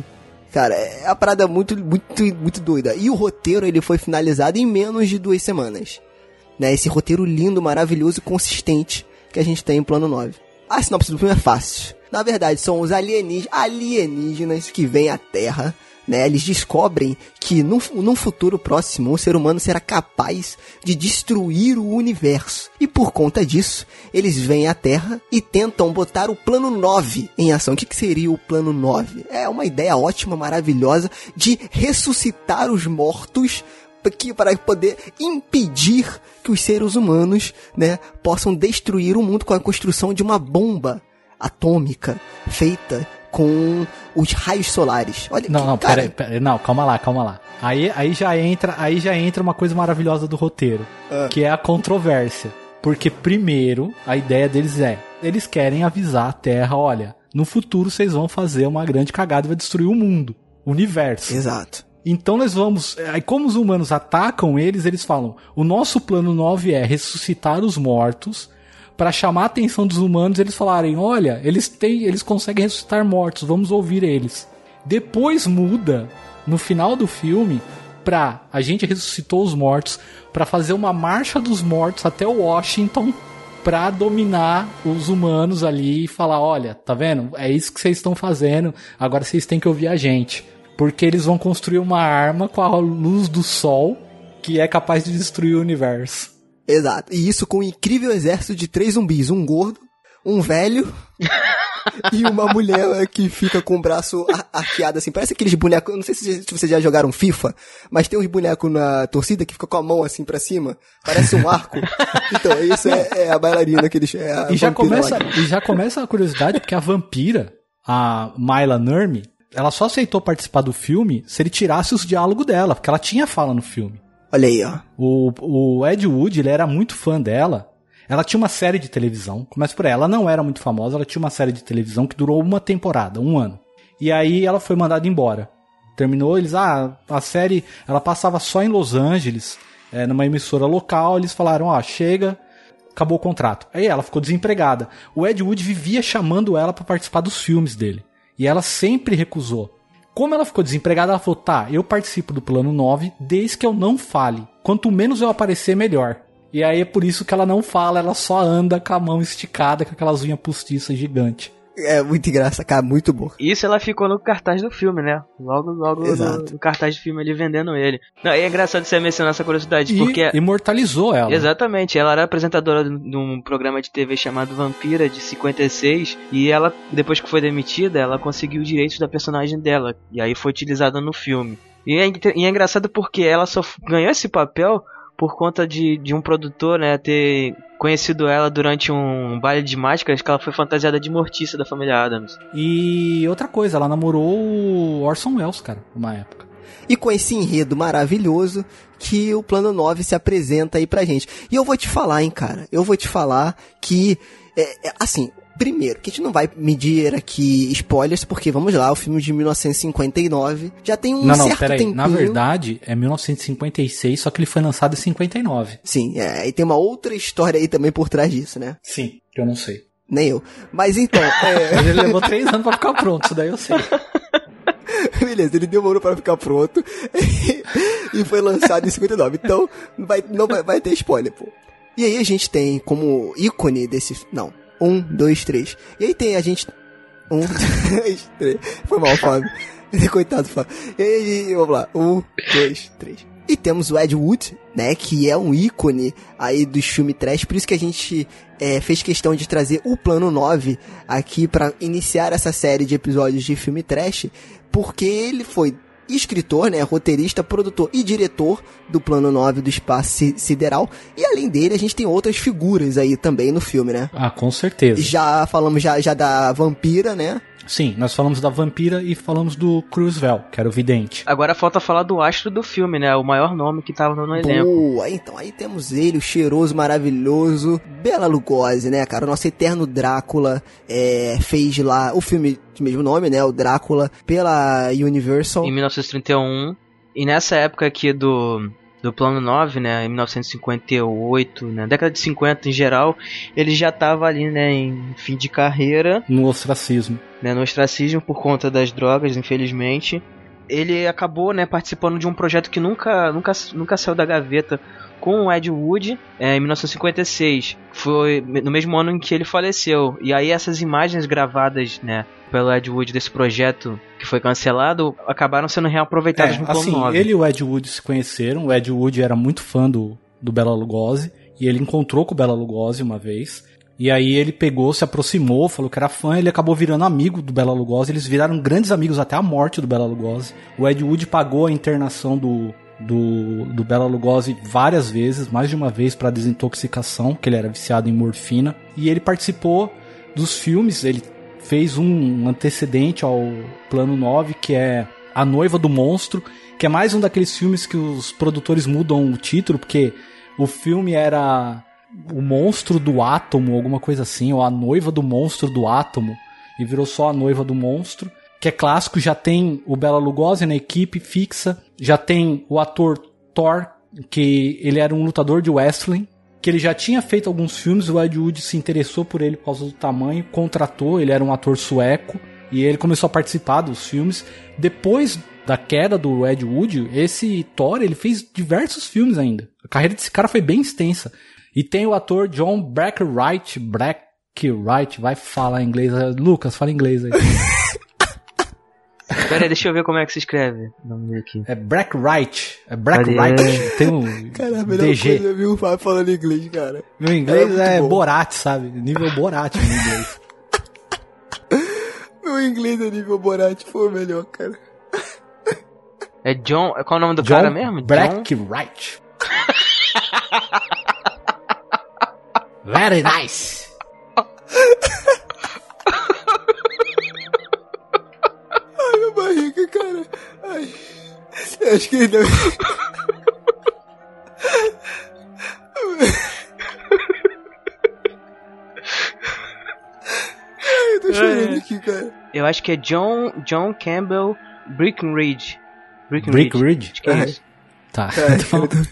Cara, é uma parada muito, muito, muito doida. E o roteiro, ele foi finalizado em menos de duas semanas. Né? Esse roteiro lindo, maravilhoso e consistente que a gente tem em Plano 9. A sinopse do filme é fácil. Na verdade, são os alienígenas, alienígenas que vêm à Terra, né? Eles descobrem que num, num futuro próximo, o ser humano será capaz de destruir o universo. E por conta disso, eles vêm à Terra e tentam botar o plano 9 em ação. O que, que seria o plano 9? É uma ideia ótima, maravilhosa de ressuscitar os mortos que para poder impedir que os seres humanos, né, possam destruir o mundo com a construção de uma bomba atômica feita com os raios solares. Olha Não, que, não, cara, pera, pera, não, calma lá, calma lá. Aí, aí já entra, aí já entra uma coisa maravilhosa do roteiro, que é a controvérsia. Porque primeiro, a ideia deles é, eles querem avisar a Terra, olha, no futuro vocês vão fazer uma grande cagada e vai destruir o mundo, o universo. Exato. Então nós vamos. Aí, como os humanos atacam eles, eles falam: o nosso plano 9 é ressuscitar os mortos. Para chamar a atenção dos humanos, eles falarem: olha, eles têm, eles conseguem ressuscitar mortos, vamos ouvir eles. Depois muda, no final do filme, pra a gente ressuscitou os mortos, para fazer uma marcha dos mortos até Washington, pra dominar os humanos ali e falar: olha, tá vendo? É isso que vocês estão fazendo, agora vocês têm que ouvir a gente. Porque eles vão construir uma arma com a luz do sol que é capaz de destruir o universo. Exato. E isso com um incrível exército de três zumbis. Um gordo, um velho e uma mulher que fica com o braço ar- arqueado assim. Parece aqueles bonecos, não sei se, vocês já jogaram FIFA, mas tem uns bonecos na torcida que fica com a mão assim pra cima. Parece um arco. Então, isso é, é a bailarina que eles... É a E já, começa, e já começa a curiosidade, porque a vampira, a Myla Nurmi, ela só aceitou participar do filme se ele tirasse os diálogos dela, porque ela tinha fala no filme. Olha aí, ó. O, o Ed Wood, ele era muito fã dela. Ela tinha uma série de televisão, começa por aí, ela não era muito famosa, ela tinha uma série de televisão que durou uma temporada, um ano. E aí ela foi mandada embora. Terminou, eles, ah, a série, ela passava só em Los Angeles é, numa emissora local, eles falaram, ó, chega, acabou o contrato. Aí ela ficou desempregada. O Ed Wood vivia chamando ela para participar dos filmes dele. E ela sempre recusou. Como ela ficou desempregada, ela falou: tá, eu participo do plano 9 desde que eu não fale. Quanto menos eu aparecer, melhor. E aí é por isso que ela não fala, ela só anda com a mão esticada, com aquelas unhas postiças gigantes. É muito engraçado, cara, muito bom. Isso ela ficou no cartaz do filme, né? Logo, logo no, no cartaz do filme ali vendendo ele. Não, e é engraçado você mencionar essa curiosidade, E porque. imortalizou ela. Exatamente, ela era apresentadora de um programa de TV chamado Vampira, de 56, e ela, depois que foi demitida, ela conseguiu os direitos da personagem dela, e aí foi utilizada no filme. E é, e é engraçado porque ela só ganhou esse papel por conta de, de um produtor, né, ter conhecido ela durante um baile de máscaras que ela foi fantasiada de mortiça da família Adams. E outra coisa, ela namorou o Orson Welles, cara, numa época. E com esse enredo maravilhoso que o plano 9 se apresenta aí pra gente. E eu vou te falar, hein, cara. Eu vou te falar que, é, é, assim, primeiro, que a gente não vai medir aqui spoilers, porque vamos lá, o filme de 1959 já tem um não, não, certo peraí. tempinho. Na verdade, é 1956, só que ele foi lançado em 59. Sim, é, e tem uma outra história aí também por trás disso, né? Sim, que eu não sei. Nem eu. Mas então, é, Mas ele levou três anos pra ficar pronto, isso daí eu sei. beleza, ele demorou para ficar pronto e foi lançado em 59. Então, não vai, não vai, vai ter spoiler, pô. E aí a gente tem como ícone desse. Não. Um, dois, três. E aí tem a gente. Um, dois, três. Foi mal, Fábio. Coitado, Fábio. E aí, vamos lá. Um, dois, três. E temos o Ed Wood, né? Que é um ícone aí dos filmes trash. Por isso que a gente é, fez questão de trazer o Plano 9 aqui para iniciar essa série de episódios de filme trash. Porque ele foi escritor, né, roteirista, produtor e diretor do Plano 9 do Espaço Si- Sideral. E além dele, a gente tem outras figuras aí também no filme, né? Ah, com certeza. Já falamos já, já da vampira, né? Sim, nós falamos da vampira e falamos do Cruisvel, que era o vidente. Agora falta falar do astro do filme, né? O maior nome que tava no elenco. Boa, então aí temos ele, o cheiroso, maravilhoso, Bela Lugosi, né, cara? O nosso eterno Drácula é, fez lá o filme de mesmo nome, né? O Drácula, pela Universal. em 1931. E nessa época aqui do, do Plano 9, né, em 1958, né, década de 50 em geral, ele já tava ali, né, em fim de carreira, No ostracismo. né, no ostracismo por conta das drogas, infelizmente. Ele acabou, né, participando de um projeto que nunca, nunca, nunca saiu da gaveta com o Ed Wood é, em 1956. Foi no mesmo ano em que ele faleceu. E aí essas imagens gravadas, né, pelo Ed Wood desse projeto que foi cancelado, acabaram sendo reaproveitadas É, no Plano assim, 9. ele e o Ed Wood se conheceram. O Ed Wood era muito fã do, do Bela Lugosi. E ele encontrou com o Bela Lugosi uma vez. E aí ele pegou, se aproximou, falou que era fã. Ele acabou virando amigo do Bela Lugosi. Eles viraram grandes amigos até a morte do Bela Lugosi. O Ed Wood pagou a internação do, do, do Bela Lugosi várias vezes, mais de uma vez para desintoxicação, que ele era viciado em morfina. E ele participou dos filmes. Ele fez um antecedente ao Plano 9, que é A Noiva do Monstro, que é mais um daqueles filmes que os produtores mudam o título, porque o filme era O Monstro do Átomo, alguma coisa assim, ou A Noiva do Monstro do Átomo, e virou só A Noiva do Monstro, que é clássico, já tem o Bela Lugosi na equipe fixa, já tem o ator Thor, que ele era um lutador de wrestling, que ele já tinha feito alguns filmes, o Ed Wood se interessou por ele por causa do tamanho, contratou, ele era um ator sueco, e ele começou a participar dos filmes. Depois da queda do Ed Wood, esse Thor, ele fez diversos filmes ainda. A carreira desse cara foi bem extensa. E tem o ator John Brackwright, Brackwright, vai falar inglês. Lucas, fala inglês aí. Pera aí, deixa eu ver como é que se escreve o nome dele aqui. É Brackwright, é Brackwright. Tem um Cara, a melhor DG. coisa é ver o Fábio falando inglês, cara. Meu inglês muito é, bom. Borat, sabe? Nível Borat no inglês. Meu inglês a nível Borat foi o melhor, cara. É John. Qual é o nome do John cara mesmo? John. Brackwright. Very nice. Ai, minha barriga, cara. Ai. Eu acho que ele. Ai, eu tô chorando aqui, cara. Eu acho que é John, John Campbell Breckenridge. Breckenridge. Breckenridge? Acho que é É. isso. Tá. Ai, Então, cara, eu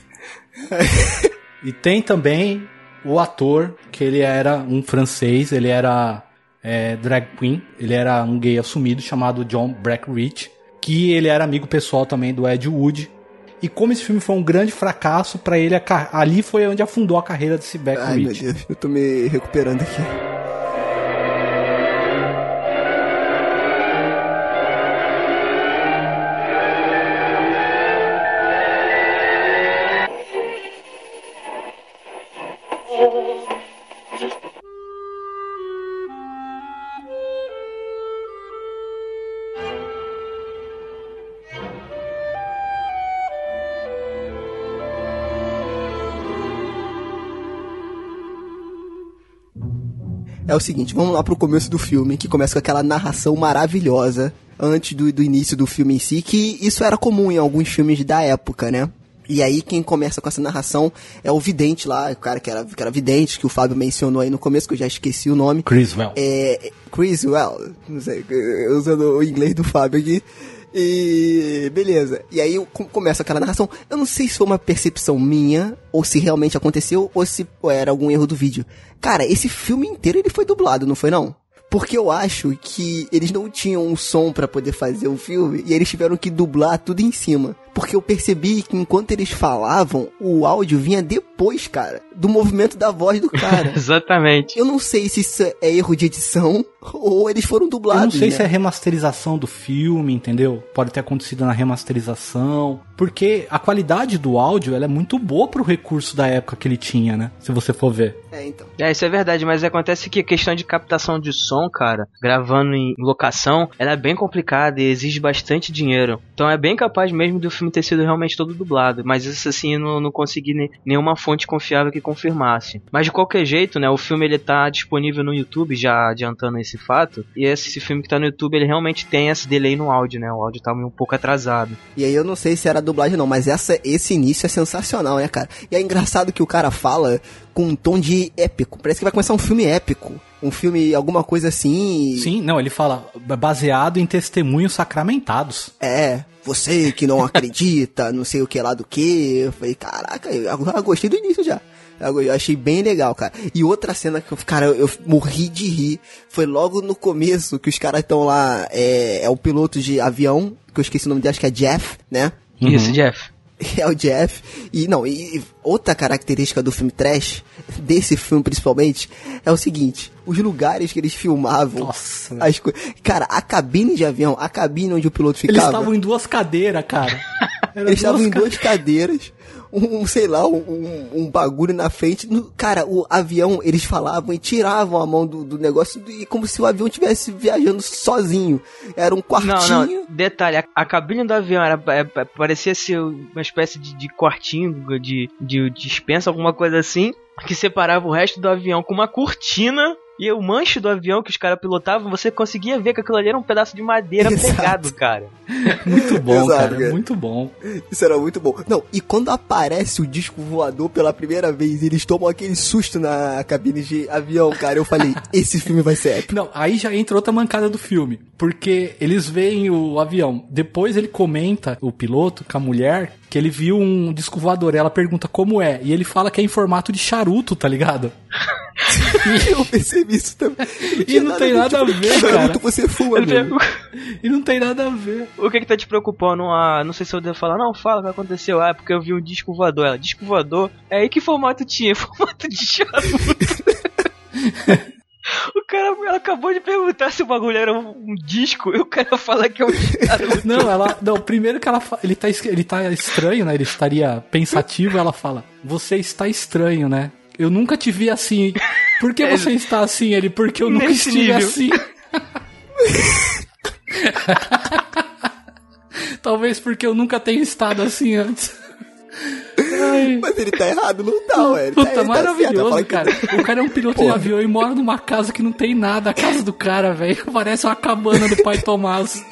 tô- E tem também o ator, que ele era um francês, ele era é, drag queen, ele era um gay assumido chamado John Breckinridge, que ele era amigo pessoal também do Ed Wood. E como esse filme foi um grande fracasso pra ele, ali foi onde afundou a carreira desse Ai, meu. Deus, eu tô me recuperando aqui. É o seguinte, vamos lá pro começo do filme, que começa com aquela narração maravilhosa antes do, do início do filme em si, que isso era comum em alguns filmes da época, né? E aí quem começa com essa narração é o vidente lá, o cara que era, que era vidente, que o Fábio mencionou aí no começo, que eu já esqueci o nome. Criswell. É, Chris Well, não sei, usando o inglês do Fábio aqui. E beleza. E aí com- começa aquela narração. Eu não sei se foi uma percepção minha, ou se realmente aconteceu, ou se era algum erro do vídeo. Cara, esse filme inteiro ele foi dublado, não foi não? Porque eu acho que eles não tinham um som pra poder fazer o filme e eles tiveram que dublar tudo em cima. Porque eu percebi que enquanto eles falavam, o áudio vinha depois, cara, do movimento da voz do cara. Exatamente. Eu não sei se isso é erro de edição ou eles foram Eu dublados. não sei né? se é remasterização do filme, entendeu? Pode ter acontecido na remasterização. Porque a qualidade do áudio ela é muito boa pro recurso da época que ele tinha, né? Se você for ver. É, então. É, isso é verdade, mas acontece que a questão de captação de som, cara, gravando em locação, ela é bem complicada e exige bastante dinheiro. Então é bem capaz mesmo do filme ter sido realmente todo dublado. Mas isso assim, eu não, não consegui ne- nenhuma fonte confiável que confirmasse. Mas de qualquer jeito, né, o filme ele tá disponível no YouTube, já adiantando esse fato. E esse filme que tá no YouTube, ele realmente tem esse delay no áudio, né? O áudio tá um pouco atrasado. E aí eu não sei se era dublagem não, mas essa, esse início é sensacional, né, cara? E é engraçado que o cara fala com um tom de épico. Parece que vai começar um filme épico. Um filme, alguma coisa assim. Sim, não, ele fala baseado em testemunhos sacramentados. É, você que não acredita, não sei o que lá do que. Eu falei, caraca, eu, eu gostei do início já. Eu eu achei bem legal, cara. E outra cena que eu, cara, eu, eu morri de rir. Foi logo no começo que os caras estão lá. É, é o piloto de avião, que eu esqueci o nome dele, acho que é Jeff, né? Isso, Jeff. É o Jeff. E não, e outra característica do filme trash, desse filme principalmente, é o seguinte: os lugares que eles filmavam. Nossa, velho. as co- Cara, a cabine de avião, a cabine onde o piloto Eles ficava. estavam em duas cadeiras, cara. Eram Eles estavam em duas cadeiras, um, sei lá, um, um- bagulho na frente. Cara, o avião, eles falavam e tiravam a mão do, do negócio e como se o avião estivesse viajando sozinho. Era um Não, quartinho. não, detalhe, a, a cabine do avião era, é, é, parecia ser uma espécie de, de quartinho, de, de dispensa, alguma coisa assim, que separava o resto do avião com uma cortina. E o manche do avião que os caras pilotavam, você conseguia ver que aquilo ali era um pedaço de madeira Exato. pegado, cara. Muito bom, Exato, cara. Muito bom. Isso era muito bom. Não, e quando aparece o disco voador pela primeira vez, eles tomam aquele susto na cabine de avião, cara. Eu falei, esse filme vai ser épico. Não, aí já entra outra mancada do filme. Porque eles veem o avião. Depois ele comenta, o piloto, com a mulher, que ele viu um disco voador. Ela pergunta como é. E ele fala que é em formato de charuto, tá ligado? Eu percebi isso também. E não tem nada a ver, cara. Charuto você fuma, meu. E não tem nada a ver. o que que tá te preocupando? Ah, não sei se eu devo falar. Não, fala o que aconteceu. Ah, é porque eu vi um disco voador. Ela, disco voador? É aí que formato tinha? Formato de charuto. O cara ela acabou de perguntar se o bagulho era um, um disco e o cara fala que é um charuto. Não, ela. Não, primeiro que ela ele tá, ele tá estranho, né? Ele estaria pensativo, ela fala: Você está estranho, né? Eu nunca te vi assim. Por que você está assim? Ele, porque eu nunca Nesse estive nível. assim. Talvez porque eu nunca tenha estado assim antes. Ai. Mas ele tá errado, não tá, ué. Ele tá, Puta, ele tá certo, maravilhoso, que- cara. O cara é um piloto de Porra. avião e mora numa casa que não tem nada. A casa do cara, velho. Parece uma cabana do pai Tomás.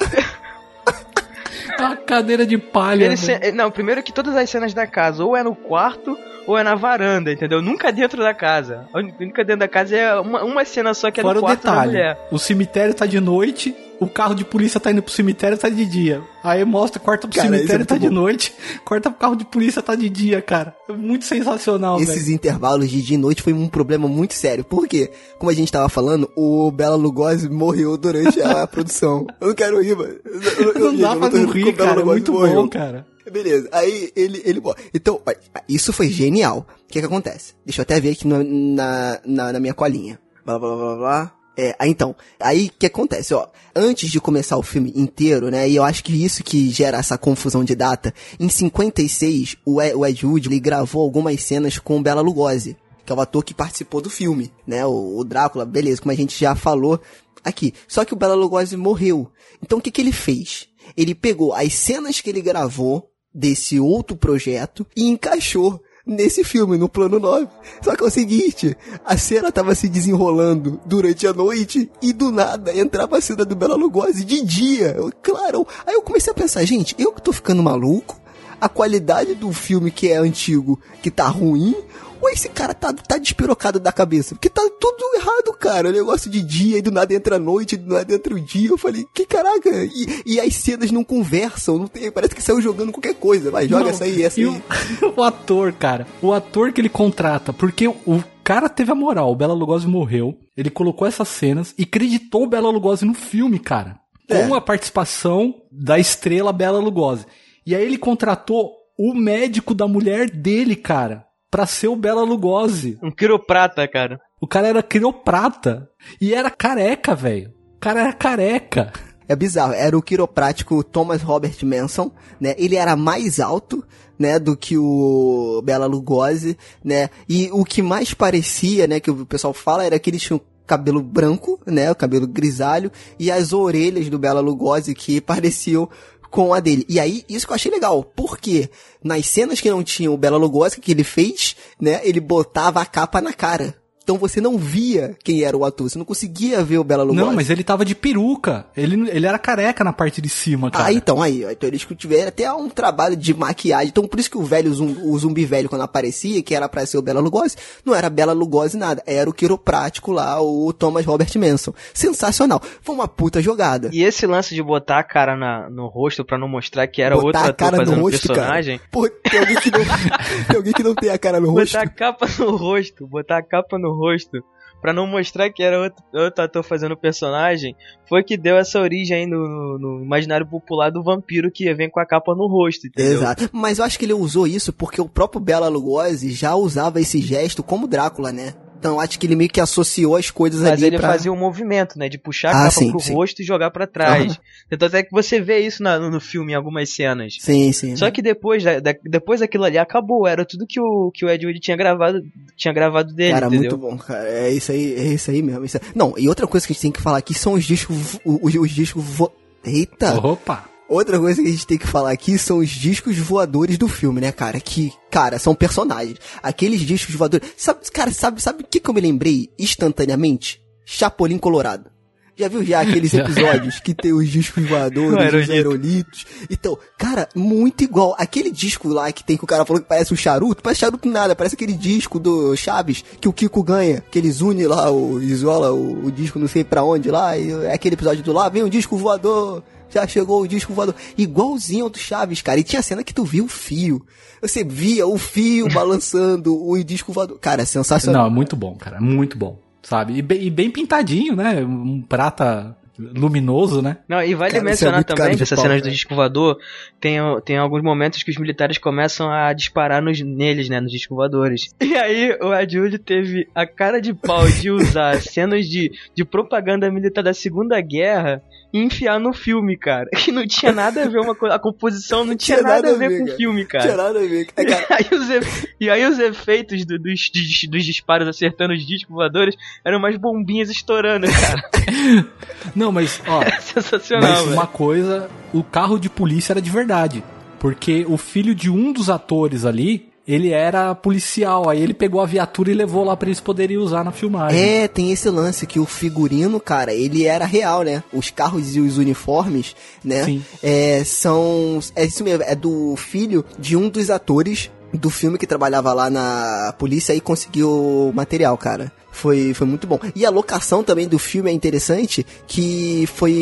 Uma cadeira de palha. Ele velho. se- Não, primeiro que todas as cenas da casa, ou é no quarto, ou é na varanda, entendeu? Nunca dentro da casa. A única dentro da casa é uma, uma cena só que é Fora no o quarto da detalhe, mulher. o cemitério tá de noite o carro de polícia tá indo pro cemitério, tá de dia. Aí mostra, corta pro Cara, é cemitério, muito tá de bom. noite. Corta pro carro de polícia, tá de dia, cara. É muito sensacional, velho. Esses intervalos de dia e noite foi um problema muito sério. Por quê? Como a gente tava falando, o Bela Lugosi morreu durante a produção. Eu não quero rir, mano. Eu- eu- eu- Não dá eu pra tô não rir, o Bela cara. É muito morreu. bom, cara. Beleza, aí ele, ele. Então, isso foi genial. O que que acontece? Deixa eu até ver aqui na, na, na minha colinha. Blá, blá, blá, blá. É, então, aí que acontece, ó, antes de começar o filme inteiro, né, e eu acho que isso que gera essa confusão de data, em 56, o Ed, o Ed Wood, ele gravou algumas cenas com o Bela Lugosi, que é o ator que participou do filme, né, o, o Drácula, beleza, como a gente já falou aqui. Só que o Bela Lugosi morreu. Então o que que ele fez? Ele pegou as cenas que ele gravou desse outro projeto e encaixou nesse filme, no plano 9. Só que é o seguinte, a cena tava se desenrolando durante a noite e do nada entrava a cena do Bela Lugosi de dia. Eu, claro. Aí eu comecei a pensar, gente, eu que tô ficando maluco? A qualidade do filme que é antigo, que tá ruim, ou esse cara tá, tá despirocado da cabeça? Porque tá tudo errado, cara. O negócio de dia e do nada entra a noite, e do nada entra o dia. Eu falei, que caraca? E, e as cenas não conversam, não tem, parece que saiu jogando qualquer coisa. Vai, joga Não, essa aí, essa e aí. O, o ator, cara. O ator que ele contrata. Porque o cara teve a moral. O Bela Lugosi morreu. Ele colocou essas cenas e creditou o Bela Lugosi no filme, cara. Com É. a participação da estrela Bela Lugosi. E aí ele contratou o médico da mulher dele, cara. Pra ser o Bela Lugosi. Um quiroprata, cara. O cara era crioprata. E era careca, velho. O cara era careca. É bizarro. Era o quiroprático Thomas Robert Manson, né? Ele era mais alto, né, do que o Bela Lugosi, né? E o que mais parecia, né, que o pessoal fala, era que ele tinha cabelo branco, né, o cabelo grisalho, e as orelhas do Bela Lugosi que pareciam com a dele. E aí, isso que eu achei legal, porque nas cenas que não tinham o Bela Lugosi, que ele fez, né, ele botava a capa na cara. Então você não via quem era o ator, você não conseguia ver o Bela Lugosi. Não, mas ele tava de peruca. Ele, ele era careca na parte de cima, cara. Ah, então, aí, então eles tiveram até um trabalho de maquiagem. Então, por isso que o velho, o zumbi velho, quando aparecia, que era pra ser o Bela Lugosi, não era Bela Lugosi nada. Era o quiroprático lá, o Thomas Robert Manson. Sensacional. Foi uma puta jogada. E esse lance de botar a cara na- no rosto pra não mostrar que era outro Botar a ator cara no rosto, personagem. cara. Pô, tem alguém que não, tem alguém que não tem a cara no rosto. Botar a capa no rosto, botar a capa no rosto, pra não mostrar que era outro, outro ator fazendo o personagem, foi que deu essa origem aí no, no- no imaginário popular do vampiro que vem com a capa no rosto, entendeu? Exato. Mas eu acho que ele usou isso porque o próprio Bela Lugosi já usava esse gesto como Drácula, né? Então acho que ele meio que associou as coisas Mas ali ele pra... fazia um movimento, né? De puxar a Ah, capa sim, pro sim. rosto e jogar pra trás. Então até que você vê isso na- no, filme em algumas cenas. Sim, sim. Só que depois, da- da- depois daquilo ali acabou, era tudo que o, que o Ed Wood tinha gravado, tinha gravado dele, Cara, entendeu? muito bom, cara. É isso aí, é isso aí mesmo. isso aí. Não, e outra coisa que a gente tem que falar aqui são os discos. Os, os discos. Vo... Eita! Opa. Outra coisa que a gente tem que falar aqui são os discos voadores do filme, né, cara? Que, cara, são personagens. Aqueles discos voadores. Sabe, cara, sabe, sabe o que, que eu me lembrei instantaneamente? Chapolin Colorado. Já viu já aqueles episódios que tem os discos voadores, os aerolito. aerolitos? Então, cara, muito igual. Aquele disco lá que tem que o cara falou que parece um charuto, parece charuto nada, parece aquele disco do Chaves que o Kiko ganha, que eles unem lá, o isola o, o disco não sei pra onde lá, e é aquele episódio do lá, vem um disco voador. Já chegou o disco voador. Igualzinho ao do Chaves, cara. E tinha cena que tu via o fio. Você via o fio balançando o disco voador. Cara, é sensacional. Não, é muito bom, cara. Muito bom. Sabe? E bem, e bem pintadinho, né? Um prata luminoso, né? Não, e vale Cara, é mencionar cara também dessas pau, cenas do disco voador, tem, tem alguns momentos que os militares começam a disparar nos, neles, né, nos discos voadores. E aí o Ed Wood teve a cara de pau de usar cenas de, de propaganda militar da Segunda Guerra e enfiar no filme, cara. Que não tinha nada a ver uma coisa, a composição não tinha, nada, a ver, com o cara. filme, Tinha cara. nada a ver. É, cara, Aí os efe- e aí os efeitos do- dos, dos, dos disparos acertando os discos voadores eram umas bombinhas estourando, cara. Não, mas, ó, Sensacional, mas velho. uma coisa, o carro de polícia era de verdade. Porque o filho de um dos atores ali, ele era policial. Aí ele pegou a viatura e levou lá pra eles poderem usar na filmagem. É, tem esse lance que o figurino, cara, ele era real, né? Os carros e os uniformes, né? Sim. É, são. É isso mesmo, é do filho de um dos atores do filme que trabalhava lá na polícia e conseguiu material, cara. Foi, foi muito bom. E a locação também do filme é interessante, que foi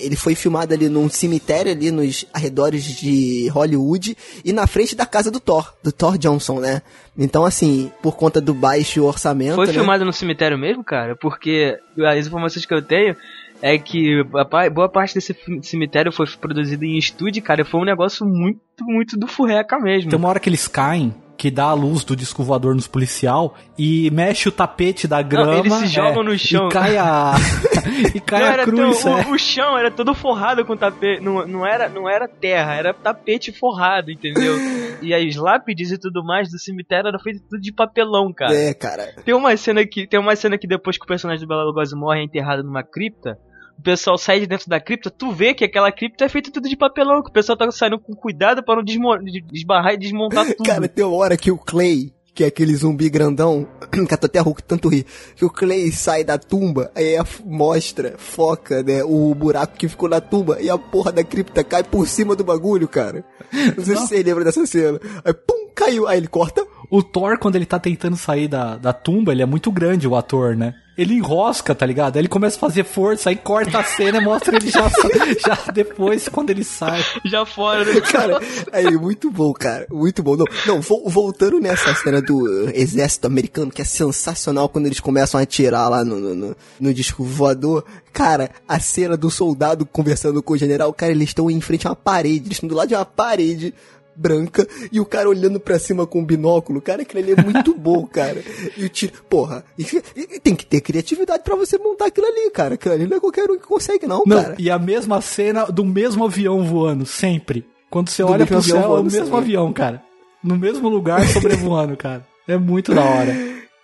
ele foi filmado ali num cemitério ali nos arredores de Hollywood e na frente da casa do Thor, do Thor Johnson, né? Então, assim, por conta do baixo orçamento. Foi né? filmado no cemitério mesmo, cara? Porque as informações que eu tenho é que boa parte desse cemitério foi produzido em estúdio, cara, e foi um negócio muito, muito do furreca mesmo. Tem uma hora que eles caem, que dá a luz do disco voador nos policial e mexe o tapete da grama. eles se jogam no chão. E cai a. e cai Não, a cruz. tão- é. o, o chão era todo forrado com tapete. Não, não, era, não era terra, era tapete forrado, entendeu? E as lápides e tudo mais do cemitério era feito tudo de papelão, cara. É, cara. Tem uma cena que tem uma cena que depois que o personagem do Bela Lugosi morre é enterrado numa cripta. O pessoal sai de dentro da cripta, tu vê que aquela cripta é feita tudo de papelão, que o pessoal tá saindo com cuidado pra não desbarrar e desmontar tudo. Cara, tem uma hora que o Clay, que é aquele zumbi grandão, que eu tô até rouco de tanto rir, que o Clay sai da tumba, aí a- mostra, foca, né, o buraco que ficou na tumba, e a porra da cripta cai por cima do bagulho, cara. Não sei se você lembra dessa cena. Aí, pum, caiu. Aí ele corta. O Thor, quando ele tá tentando sair da, da tumba, ele é muito grande, o ator, né? Ele enrosca, tá ligado? Aí ele começa a fazer força, aí corta a cena e mostra ele já, já depois, quando ele sai. Já fora, né? Cara, aí, muito bom, cara. Muito bom. Não, não vo- voltando nessa cena do uh, exército americano, que é sensacional quando eles começam a atirar lá no, no, no- no disco voador. Cara, a cena do soldado conversando com o general, cara, eles estão em frente a uma parede, eles estão do lado de uma parede branca e o cara olhando pra cima com um binóculo, cara, aquilo ali é muito bom, cara. E o tiro, porra, e- e- tem que ter criatividade pra você montar aquilo ali, cara. Aquilo ali não é qualquer um que consegue, não, Não, cara. e a mesma cena do mesmo avião voando, sempre. Quando você Do olha pro céu, é o mesmo sim. avião, cara. No mesmo lugar, sobrevoando, cara. É muito da hora.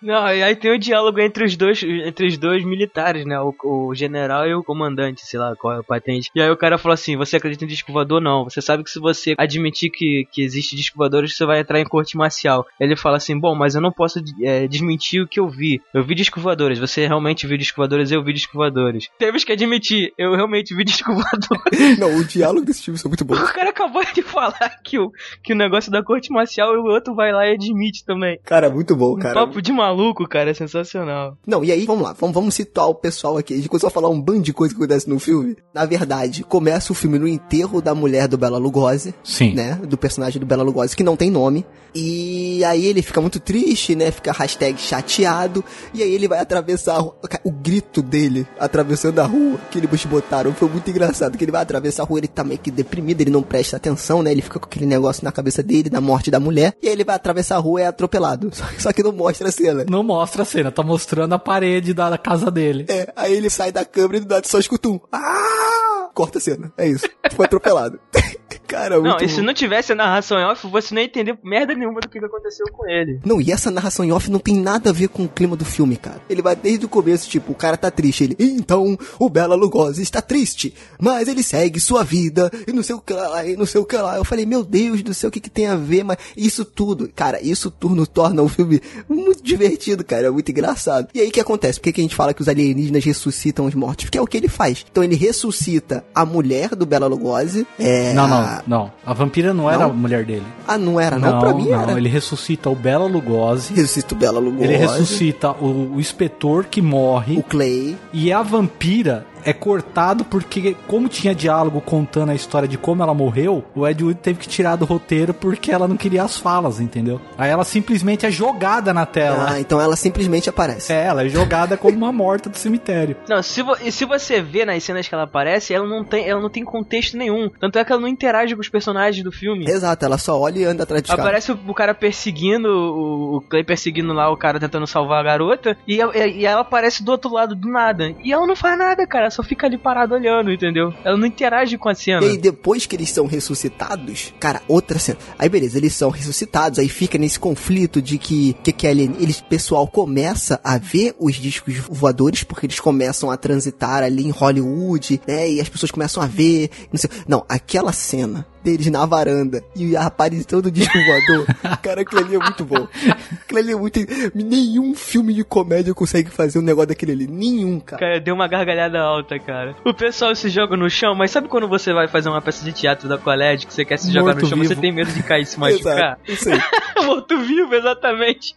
Não, e aí tem o diálogo entre os dois, entre os dois militares, né? O, o general e o comandante, sei lá qual é a patente. E aí o cara falou assim: Você acredita em disco voador? Não. Você sabe que se você admitir que, que existe disco voador, você vai entrar em corte marcial. Ele fala assim: Bom, mas eu não posso é, desmentir o que eu vi. Eu vi disco voadores. Você realmente viu disco voadores? Eu vi disco voadores. Temos que admitir: Eu realmente vi disco voador. Não, o diálogo desse filme são muito bons. o cara acabou de falar que o, que o negócio da corte marcial e o outro vai lá e admite também. Cara, muito bom, Um cara. papo de maluco, cara, é sensacional. Não, e aí, vamos lá, vamos, vamos situar o pessoal aqui. A gente começou a falar um bando de coisa que acontece no filme. Na verdade, começa o filme no enterro da mulher do Bela Lugosi, Sim. né? Do personagem do Bela Lugosi, que não tem nome. E aí ele fica muito triste, né? Fica hashtag chateado. E aí ele vai atravessar a rua. O grito dele atravessando a rua que eles botaram foi muito engraçado. Que ele vai atravessar a rua, ele tá meio que deprimido, ele não presta atenção, né? Ele fica com aquele negócio na cabeça dele, da morte da mulher. E aí ele vai atravessar a rua e é atropelado. Só, só que não mostra a cena. Não mostra a cena, tá mostrando a parede da, da casa dele. É, aí ele sai da câmera e do nada só escuta um. Ah! Corta a cena. É isso. Foi atropelado. Cara, muito Não, e se não tivesse a narração em off, você não ia entender merda nenhuma do que aconteceu com ele. Não, e essa narração em off não tem nada a ver com o clima do filme, cara. Ele vai desde o começo, tipo, o cara tá triste. Ele, então, o Bela Lugosi está triste, mas ele segue sua vida e não sei o que lá, e não sei o que lá. Eu falei, meu Deus do céu, o que que tem a ver? Mas isso tudo, cara, isso tudo torna o filme muito divertido, cara. É muito engraçado. E aí o que acontece? Por que, que a gente fala que os alienígenas ressuscitam os mortos? Porque é o que ele faz. Então ele ressuscita a mulher do Bela Lugosi. É, Não, a- não, não. A vampira não, era a Não? mulher dele. Ah, não era, não? pra mim não. era. Ele ressuscita o Bela Lugosi. Ressuscita o Bela Lugosi. Ele ressuscita o, o inspetor que morre. o Clay. E a vampira é cortado porque, como tinha diálogo contando a história de como ela morreu, o Ed Wood teve que tirar do roteiro porque ela não queria as falas, entendeu? Aí ela simplesmente é jogada na tela. Ah, então ela simplesmente aparece. É, ela é jogada como uma morta do cemitério. Não, se, vo- e se você vê nas cenas que ela aparece, ela não, tem, ela não tem contexto nenhum. Tanto é que ela não interage com os personagens do filme. Exato, ela só olha e anda atrás caras. Aparece o, o cara perseguindo, o, o Clay perseguindo lá o cara tentando salvar a garota, e, a- e ela aparece do outro lado do nada. E ela não faz nada, cara, só fica ali parada olhando, entendeu? Ela não interage com a cena. E aí, depois que eles são ressuscitados, cara, outra cena. Aí, beleza, eles são ressuscitados, aí fica nesse conflito de que, que, que alien, eles, pessoal começa a ver os discos voadores, porque eles começam a transitar ali em Hollywood, né, e as pessoas começam a ver, não sei. Não, aquela cena deles na varanda e aparecendo o disco voador, cara, aquilo ali é muito bom. Aquilo ali é muito. Nenhum filme de comédia consegue fazer um negócio daquele ali. Nenhum, cara. Cara, deu uma gargalhada alta, cara. O pessoal se joga no chão, mas sabe quando você vai fazer uma peça de teatro da colégio que você quer se jogar no chão, Morto-vivo. você tem medo de cair e se machucar? Exato, isso aí. Morto-vivo, exatamente.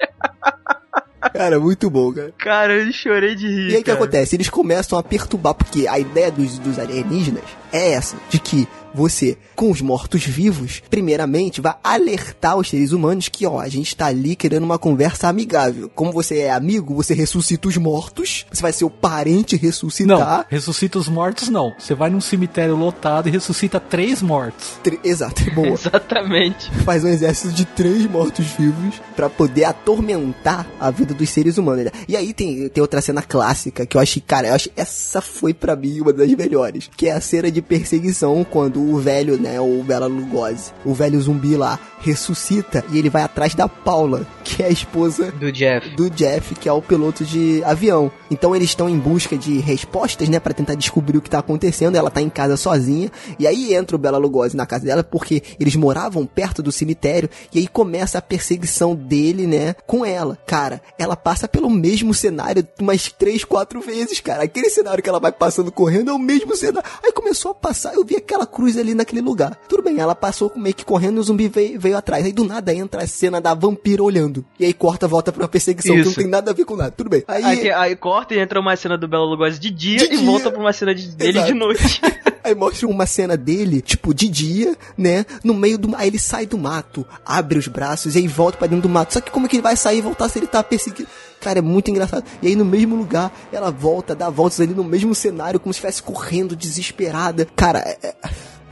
Cara, muito bom, cara. Cara, eu chorei de rir. E aí o que acontece? Eles começam a perturbar, porque a ideia dos, dos alienígenas é essa, de que você, com os mortos-vivos, primeiramente vai alertar os seres humanos que, ó, a gente tá ali querendo uma conversa amigável. Como você é amigo, você ressuscita os mortos, você vai ser o parente Não, ressuscitar. ressuscita os mortos não. Você vai num cemitério lotado e ressuscita três mortos. Tre- Exato, boa. Exatamente. Faz um exército de três mortos-vivos pra poder atormentar a vida dos seres humanos. E aí tem, tem outra cena clássica que eu achei, cara, eu acho essa foi pra mim uma das melhores, que é a cena de perseguição quando o velho, né, o Bela Lugosi, o velho zumbi lá, ressuscita e ele vai atrás da Paula, que é a esposa Do Jeff. do Jeff, que é o piloto de avião. Então eles estão em busca de respostas, né, Pra tentar descobrir o que tá acontecendo. Ela tá em casa sozinha e aí entra o Bela Lugosi na casa dela porque eles moravam perto do cemitério e aí começa a perseguição dele, né, com ela. Cara, ela passa pelo mesmo cenário umas três, quatro vezes, cara. Aquele cenário que ela vai passando correndo é o mesmo cenário. Aí começou a passar, eu vi aquela cruz ali naquele lugar. Tudo bem, ela passou meio que correndo e o zumbi veio, veio atrás. Aí do nada entra a cena da vampira olhando. E aí corta, volta pra perseguição, que não Isso. tem nada a ver com nada. Tudo bem. Aí, Aí, aí corta e entra uma cena do Belo Lugosi de dia De e dia. volta pra uma cena de- dele Exato. de noite. Aí mostra uma cena dele, tipo, de dia, né? No meio do. Aí ele sai do mato, abre os braços e aí volta pra dentro do mato. Só que como é que ele vai sair e voltar se ele tá perseguido? Cara, é muito engraçado. E aí no mesmo lugar, ela volta, dá voltas ali no mesmo cenário, como se estivesse correndo, desesperada. Cara, é.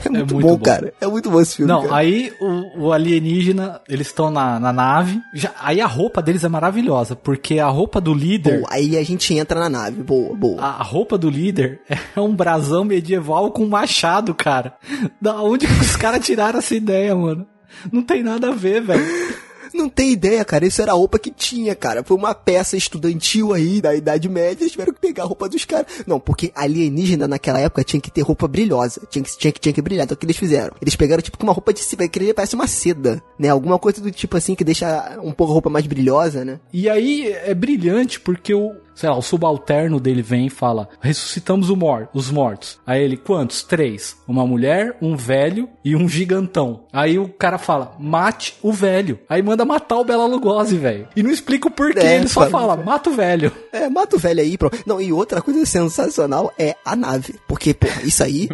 É- é muito, muito bom, bom. cara. É muito bom esse filme. Não, cara. aí o, o alienígena, eles estão na, na nave. Já, aí a roupa deles é maravilhosa, porque a roupa do líder. Boa, aí a gente entra na nave. Boa, boa. A roupa do líder é um brasão medieval com machado, cara. Da onde que os caras tiraram essa ideia, mano? Não tem nada a ver, velho. Não tem ideia, cara. Isso era a roupa que tinha, cara. Foi uma peça estudantil aí da Idade Média. Eles tiveram que pegar a roupa dos caras. Não, porque alienígena naquela época tinha que ter roupa brilhosa. Tinha que, tinha que, tinha que brilhar. Então o que eles fizeram? Eles pegaram tipo uma roupa de seda, que parece uma seda, né? Alguma coisa do tipo assim que deixa um pouco a roupa mais brilhosa, né? E aí é brilhante porque o, sei lá, o subalterno dele vem e fala: ressuscitamos o mor os mortos. Aí ele, quantos? Três. Uma mulher, um velho e um gigantão. Aí o cara fala: mate o velho. Aí manda matar o Bela Lugosi, velho. E não explica o porquê, É, ele só fala- fala: mata o velho. É, mata o velho aí, pronto. Não, e outra coisa sensacional é a nave. Porque, pô, isso aí,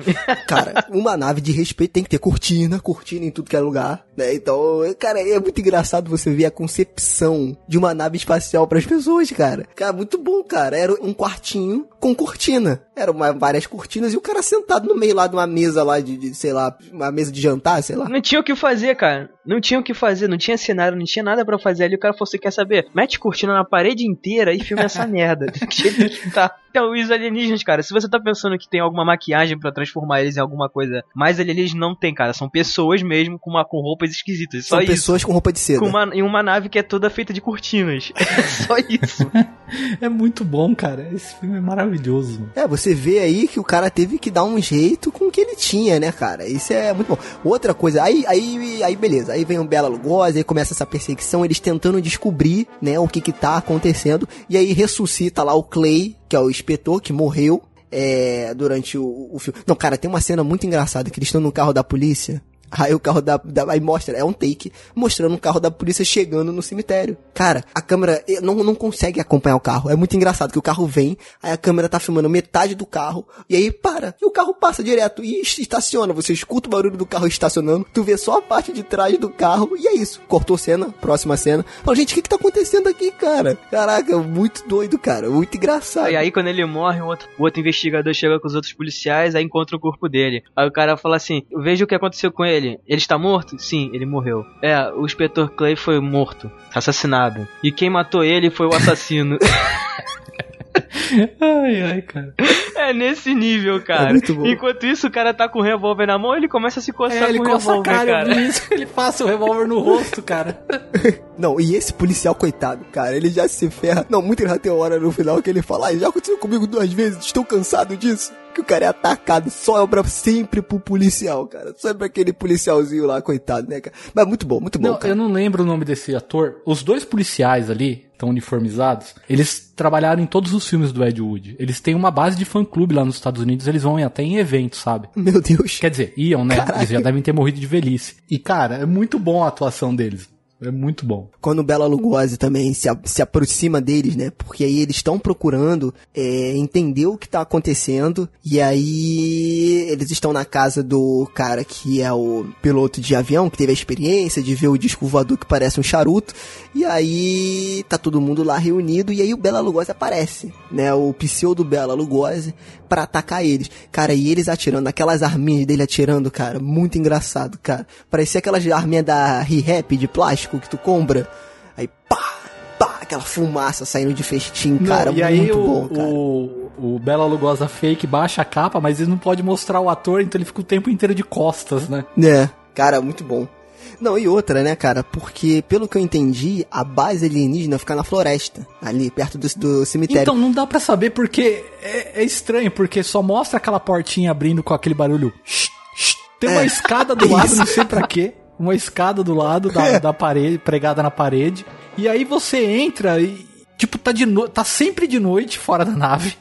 cara, uma nave de respeito tem que ter cortina, cortina em tudo que é lugar, né? Então, cara, é muito engraçado você ver a concepção de uma nave espacial pras pessoas, cara. Cara, muito bom, cara. Era um quartinho com cortina. Eram uma- várias cortinas e o cara sentado no meio lá de uma mesa lá de, de, sei lá, uma mesa de jantar, sei lá. Não tinha o que fazer, cara. Não tinha o que fazer, não tinha cenário, não tinha nada pra fazer ali. O cara falou: você quer saber? Mete cortina na parede inteira e filma essa merda. Do jeito que tá. Então, os alienígenas, cara, se você tá pensando que tem alguma maquiagem pra transformar eles em alguma coisa mais alienígena, não tem, cara. São pessoas mesmo com, uma, com roupas esquisitas. São isso. pessoas com roupa de seda. Com uma, em uma nave que é toda feita de cortinas. É só isso. É muito bom, cara. Esse filme é maravilhoso. É, você vê aí que o cara teve que dar um jeito com o que ele tinha, né, cara? Isso é muito bom. Outra coisa, aí, aí, aí beleza, aí vem o Bela Lugosi, aí começa essa perseguição, eles tentando descobrir, né, o que que tá acontecendo, e aí ressuscita lá o Clay, que é o inspetor que morreu, é, durante o, o filme. Não, cara, tem uma cena muito engraçada, que eles estão no carro da polícia, Aí o carro da, da- Aí mostra, é um take, mostrando o carro da polícia chegando no cemitério. Cara, a câmera não, não consegue acompanhar o carro. É muito engraçado que o carro vem, aí a câmera tá filmando metade do carro, e aí para. E o carro passa direto e es- estaciona. Você escuta o barulho do carro estacionando, tu vê só a parte de trás do carro, e é isso. Cortou cena, próxima cena. Fala, gente, o que que tá acontecendo aqui, cara? Caraca, muito doido, cara. Muito engraçado. E aí, quando ele morre, o outro, o outro investigador chega com os outros policiais, aí encontra o corpo dele. Aí o cara fala assim: Veja o que aconteceu com ele. Ele está morto? Sim, ele morreu. É, o inspetor Clay foi morto, assassinado. E quem matou ele foi o assassino. Ai, ai, cara. é nesse nível, cara. É muito bom. Enquanto isso, o cara tá com o revólver na mão, ele começa a se coçar É, ele com o coça a revólver, cara, cara. isso. Ele passa o revólver no rosto, cara. Não, e esse policial, coitado, cara, ele já se ferra. Não, muito engraçado tem uma hora no final que ele fala, ah, já aconteceu comigo duas vezes, estou cansado disso. que o cara é atacado, sobra sempre pro policial, cara. Sempre aquele policialzinho lá, coitado, né, cara? Mas muito bom, muito bom, Não, cara. eu não lembro o nome desse ator. Os dois policiais ali, estão uniformizados, eles trabalharam em todos os filmes do Ed Wood. Eles têm uma base de fã-clube lá nos Estados Unidos, eles vão até em eventos, sabe? Meu Deus. Quer dizer, iam, né? Caraca. Eles já devem ter morrido de velhice. E, cara, é muito bom a atuação deles. É muito bom. Quando o Bela Lugosi também se, a- se aproxima deles, né? Porque aí eles estão procurando é, entender o que tá acontecendo. E aí eles estão na casa do cara que é o piloto de avião, que teve a experiência de ver o disco voador que parece um charuto. E aí tá todo mundo lá reunido. E aí o Bela Lugosi aparece, né? O pseudo Bela Lugosi pra atacar eles. Cara, e eles atirando, aquelas arminhas dele atirando, cara, muito engraçado, cara. Parecia aquelas arminhas da Re-Rap de plástico que tu compra. Aí pá, pá, aquela fumaça saindo de festim, cara, Não, e aí muito o, bom, cara. o, o Bela Lugosa fake baixa a capa, mas ele não pode mostrar o ator, então ele fica o tempo inteiro de costas, né? É, cara, muito bom. Não, e outra, né, cara? Porque, pelo que eu entendi, a base alienígena fica na floresta, ali, perto do, do cemitério. Então não dá pra saber porque é, é estranho, porque só mostra aquela portinha abrindo com aquele barulho. Tem uma É, escada do lado, não sei pra quê. Uma escada do lado da, da parede, pregada na parede. E aí você entra e, tipo, tá, de no... tá sempre de noite fora da nave.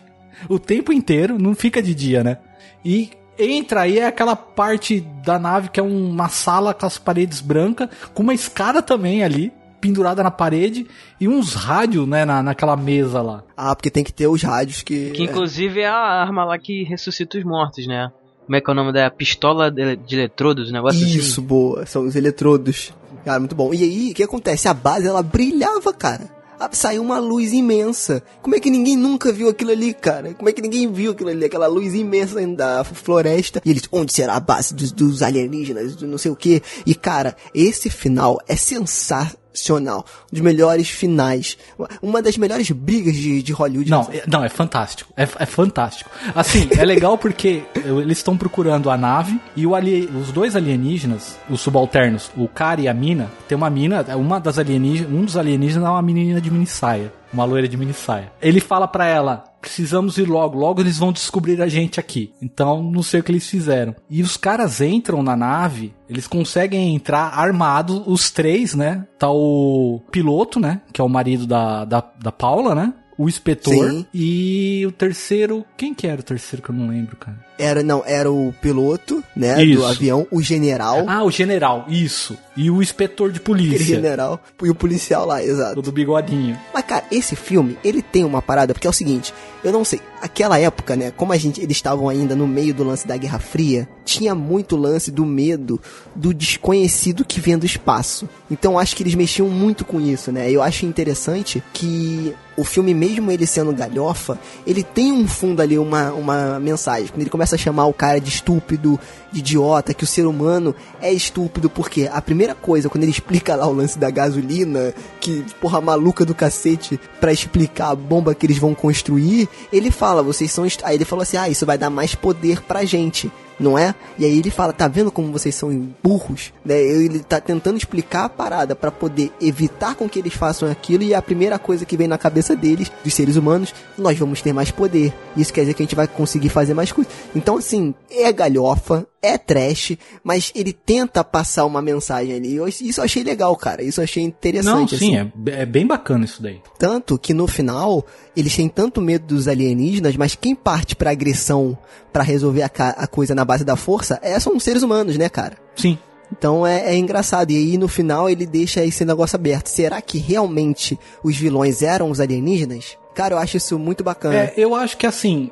O tempo inteiro, não fica de dia, né? E entra aí é aquela parte da nave que é uma sala com as paredes brancas, com uma escada também ali, pendurada na parede, e uns rádios, né, na, naquela mesa lá. Ah, porque tem que ter os rádios que... Que inclusive é a arma lá que ressuscita os mortos, né? Como é que é o nome da pistola de, de eletrodos, negócio Isso, boa. São os eletrodos. Cara, muito bom. E aí, o que acontece? A base, ela brilhava, cara. Ah, Saiu uma luz imensa. Como é que ninguém nunca viu aquilo ali, cara? Como é que ninguém viu aquilo ali? Aquela luz imensa da floresta. E eles, onde será a base dos, dos alienígenas? Do não sei o que. E, cara, esse final é sensacional. Um dos melhores finais. Uma das melhores brigas de, de Hollywood. Não, é, não, é fantástico. É, é fantástico. Assim, é legal porque eles estão procurando a nave e o ali, os dois alienígenas, os subalternos, o cara e a mina, tem uma mina, uma das alienígenas, um dos alienígenas é uma menina de mini saia, uma loira de mini saia. Ele fala pra ela: precisamos ir logo, logo eles vão descobrir a gente aqui. Então, não sei o que eles fizeram. E os caras entram na nave, eles conseguem entrar armados, os três, né? Tá o piloto, né? Que é o marido da, da, da Paula, né? O inspetor Sim. e o terceiro. Quem que era o terceiro que eu não lembro, cara? Era, não, era o piloto, né? Isso. Do avião, o general. Ah, o general, isso. E o inspetor de Aquele polícia. general e o policial lá, exato. O do bigodinho. Mas, cara, esse filme, ele tem uma parada, porque é o seguinte, eu não sei, aquela época, né, como a gente, eles estavam ainda no meio do lance da Guerra Fria, tinha muito lance do medo do desconhecido que vem do espaço. Então, acho que eles mexiam muito com isso, né? Eu acho interessante que o filme, mesmo ele sendo galhofa, ele tem um fundo ali, uma, uma mensagem. Quando ele começa a chamar o cara de estúpido, de idiota, que o ser humano é estúpido, porque a primeira coisa, quando ele explica lá o lance da gasolina, que porra maluca do cacete, pra explicar a bomba que eles vão construir, ele fala, vocês são. est-" Aí ele falou assim: ah, isso vai dar mais poder pra gente. Não é? E aí ele fala, tá vendo como vocês são burros? Né? Ele tá tentando explicar a parada pra poder evitar com que eles façam aquilo e a primeira coisa que vem na cabeça deles, dos seres humanos, nós vamos ter mais poder. Isso quer dizer que a gente vai conseguir fazer mais coisas. Então assim, é galhofa, é trash, mas ele tenta passar uma mensagem ali. Isso eu achei legal, cara. Isso eu achei interessante. Não, sim, assim. é, é bem bacana isso daí. Tanto que no final, eles têm tanto medo dos alienígenas, mas quem parte pra agressão pra resolver a, a coisa na base da força é, são os seres humanos, né, cara? Sim. Então é, é engraçado. E aí no final ele deixa esse negócio aberto. Será que realmente os vilões eram os alienígenas? Cara, eu acho isso muito bacana. É, eu acho que assim.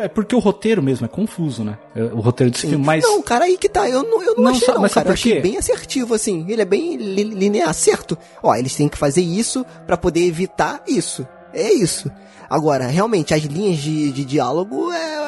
É é porque o roteiro mesmo é confuso, né? É, O roteiro desse Sim. filme, mas. Não, cara, aí que tá. Eu não, eu não, Não, achei, não, mas cara. Eu achei bem assertivo, assim. Ele é bem li- linear, certo? Ó, eles têm que fazer isso pra poder evitar isso. É isso. Agora, realmente, as linhas de, de diálogo é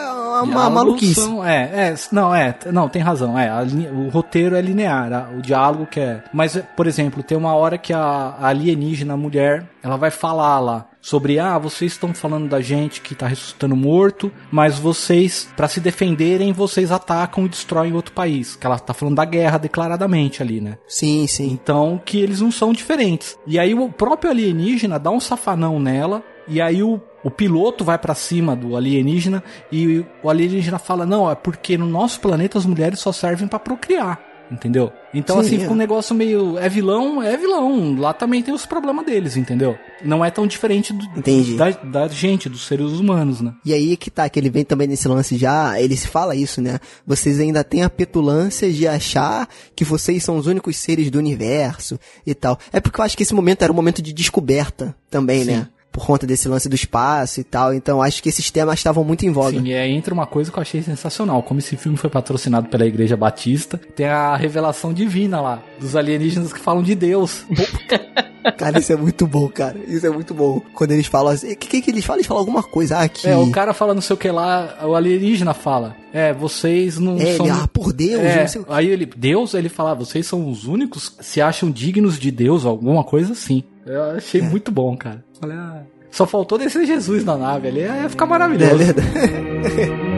uma diálogos maluquice. são- é, é, não, é, não, tem razão, é, a o roteiro é linear, a- o diálogo que é, mas, por exemplo, tem uma hora que a, a alienígena, a mulher, ela vai falar lá sobre, ah, vocês estão falando da gente que tá ressuscitando morto, mas vocês, pra se defenderem, vocês atacam e destroem outro país, que ela tá falando da guerra declaradamente ali, né? Sim, sim. Então, que eles não são diferentes. E aí o próprio alienígena dá um safanão nela. E aí o O piloto vai pra cima do alienígena e o alienígena fala: "Não, é porque no nosso planeta as mulheres só servem pra procriar". Entendeu? Então, Sim, assim, é. fica um negócio meio. É vilão, é vilão. Lá também tem os problemas deles, entendeu? Não é tão diferente do- da, da gente, dos seres humanos, né? E aí que tá, que ele vem também nesse lance já, ele se fala isso, né? Vocês ainda têm a petulância de achar que vocês são os únicos seres do universo e tal. É porque eu acho que esse momento era um momento de descoberta também, né? Por conta desse lance do espaço e tal. Então acho que esses temas estavam muito em voga. Sim, e aí entra uma coisa que eu achei sensacional. Como esse filme foi patrocinado pela Igreja Batista, tem a revelação divina lá, dos alienígenas que falam de Deus. Cara, isso é muito bom, cara. Isso é muito bom. Quando eles falam assim, o que, que, que eles falam? Eles falam alguma coisa aqui. É, o cara fala não sei o que lá, o alienígena fala. É, vocês não É, são. ele, ah, por Deus, É, não sei o aí ele, Deus, ele fala, "Ah, vocês são os únicos que se acham dignos de Deus, alguma coisa assim. Eu É. achei muito bom, cara. Falei, ah, só faltou descer Jesus na nave ali, ia ficar É maravilhoso. verdade.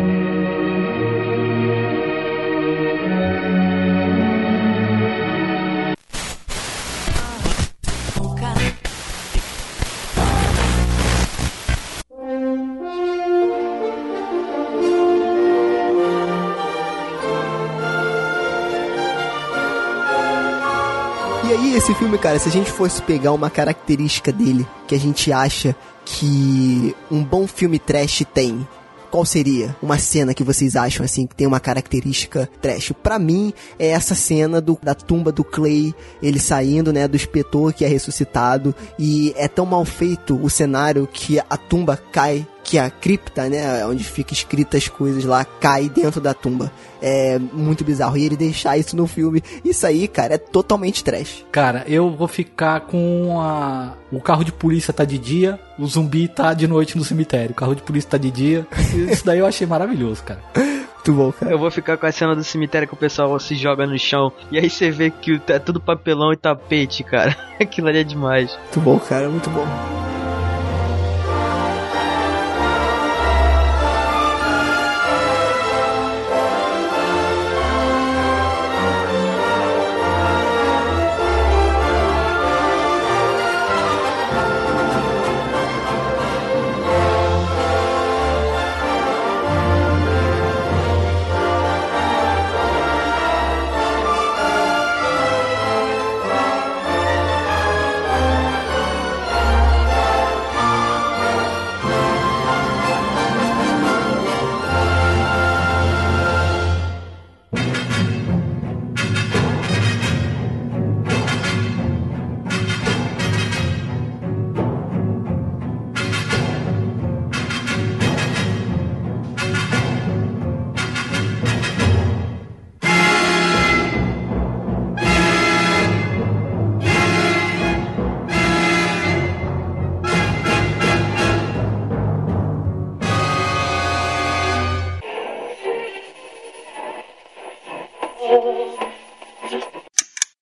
esse filme, cara, se a gente fosse pegar uma característica dele que a gente acha que um bom filme trash tem, qual seria uma cena que vocês acham assim que tem uma característica trash? Pra mim é essa cena do, da tumba do Clay, ele saindo, né, do espetor que é ressuscitado e é tão mal feito o cenário que a tumba cai, que a cripta, né, onde fica escritas as coisas lá, cai dentro da tumba. É muito bizarro e ele deixar isso no filme, isso aí, cara, é totalmente trash. Cara, eu vou ficar com a. O carro de polícia tá de dia, o zumbi tá de noite no cemitério. O carro de polícia tá de dia. Isso daí eu achei maravilhoso, cara. Muito bom, cara. Eu vou ficar com a cena do cemitério que o pessoal se joga no chão. E aí você vê que é tudo papelão e tapete, cara. Aquilo ali é demais. Muito bom, cara, muito bom.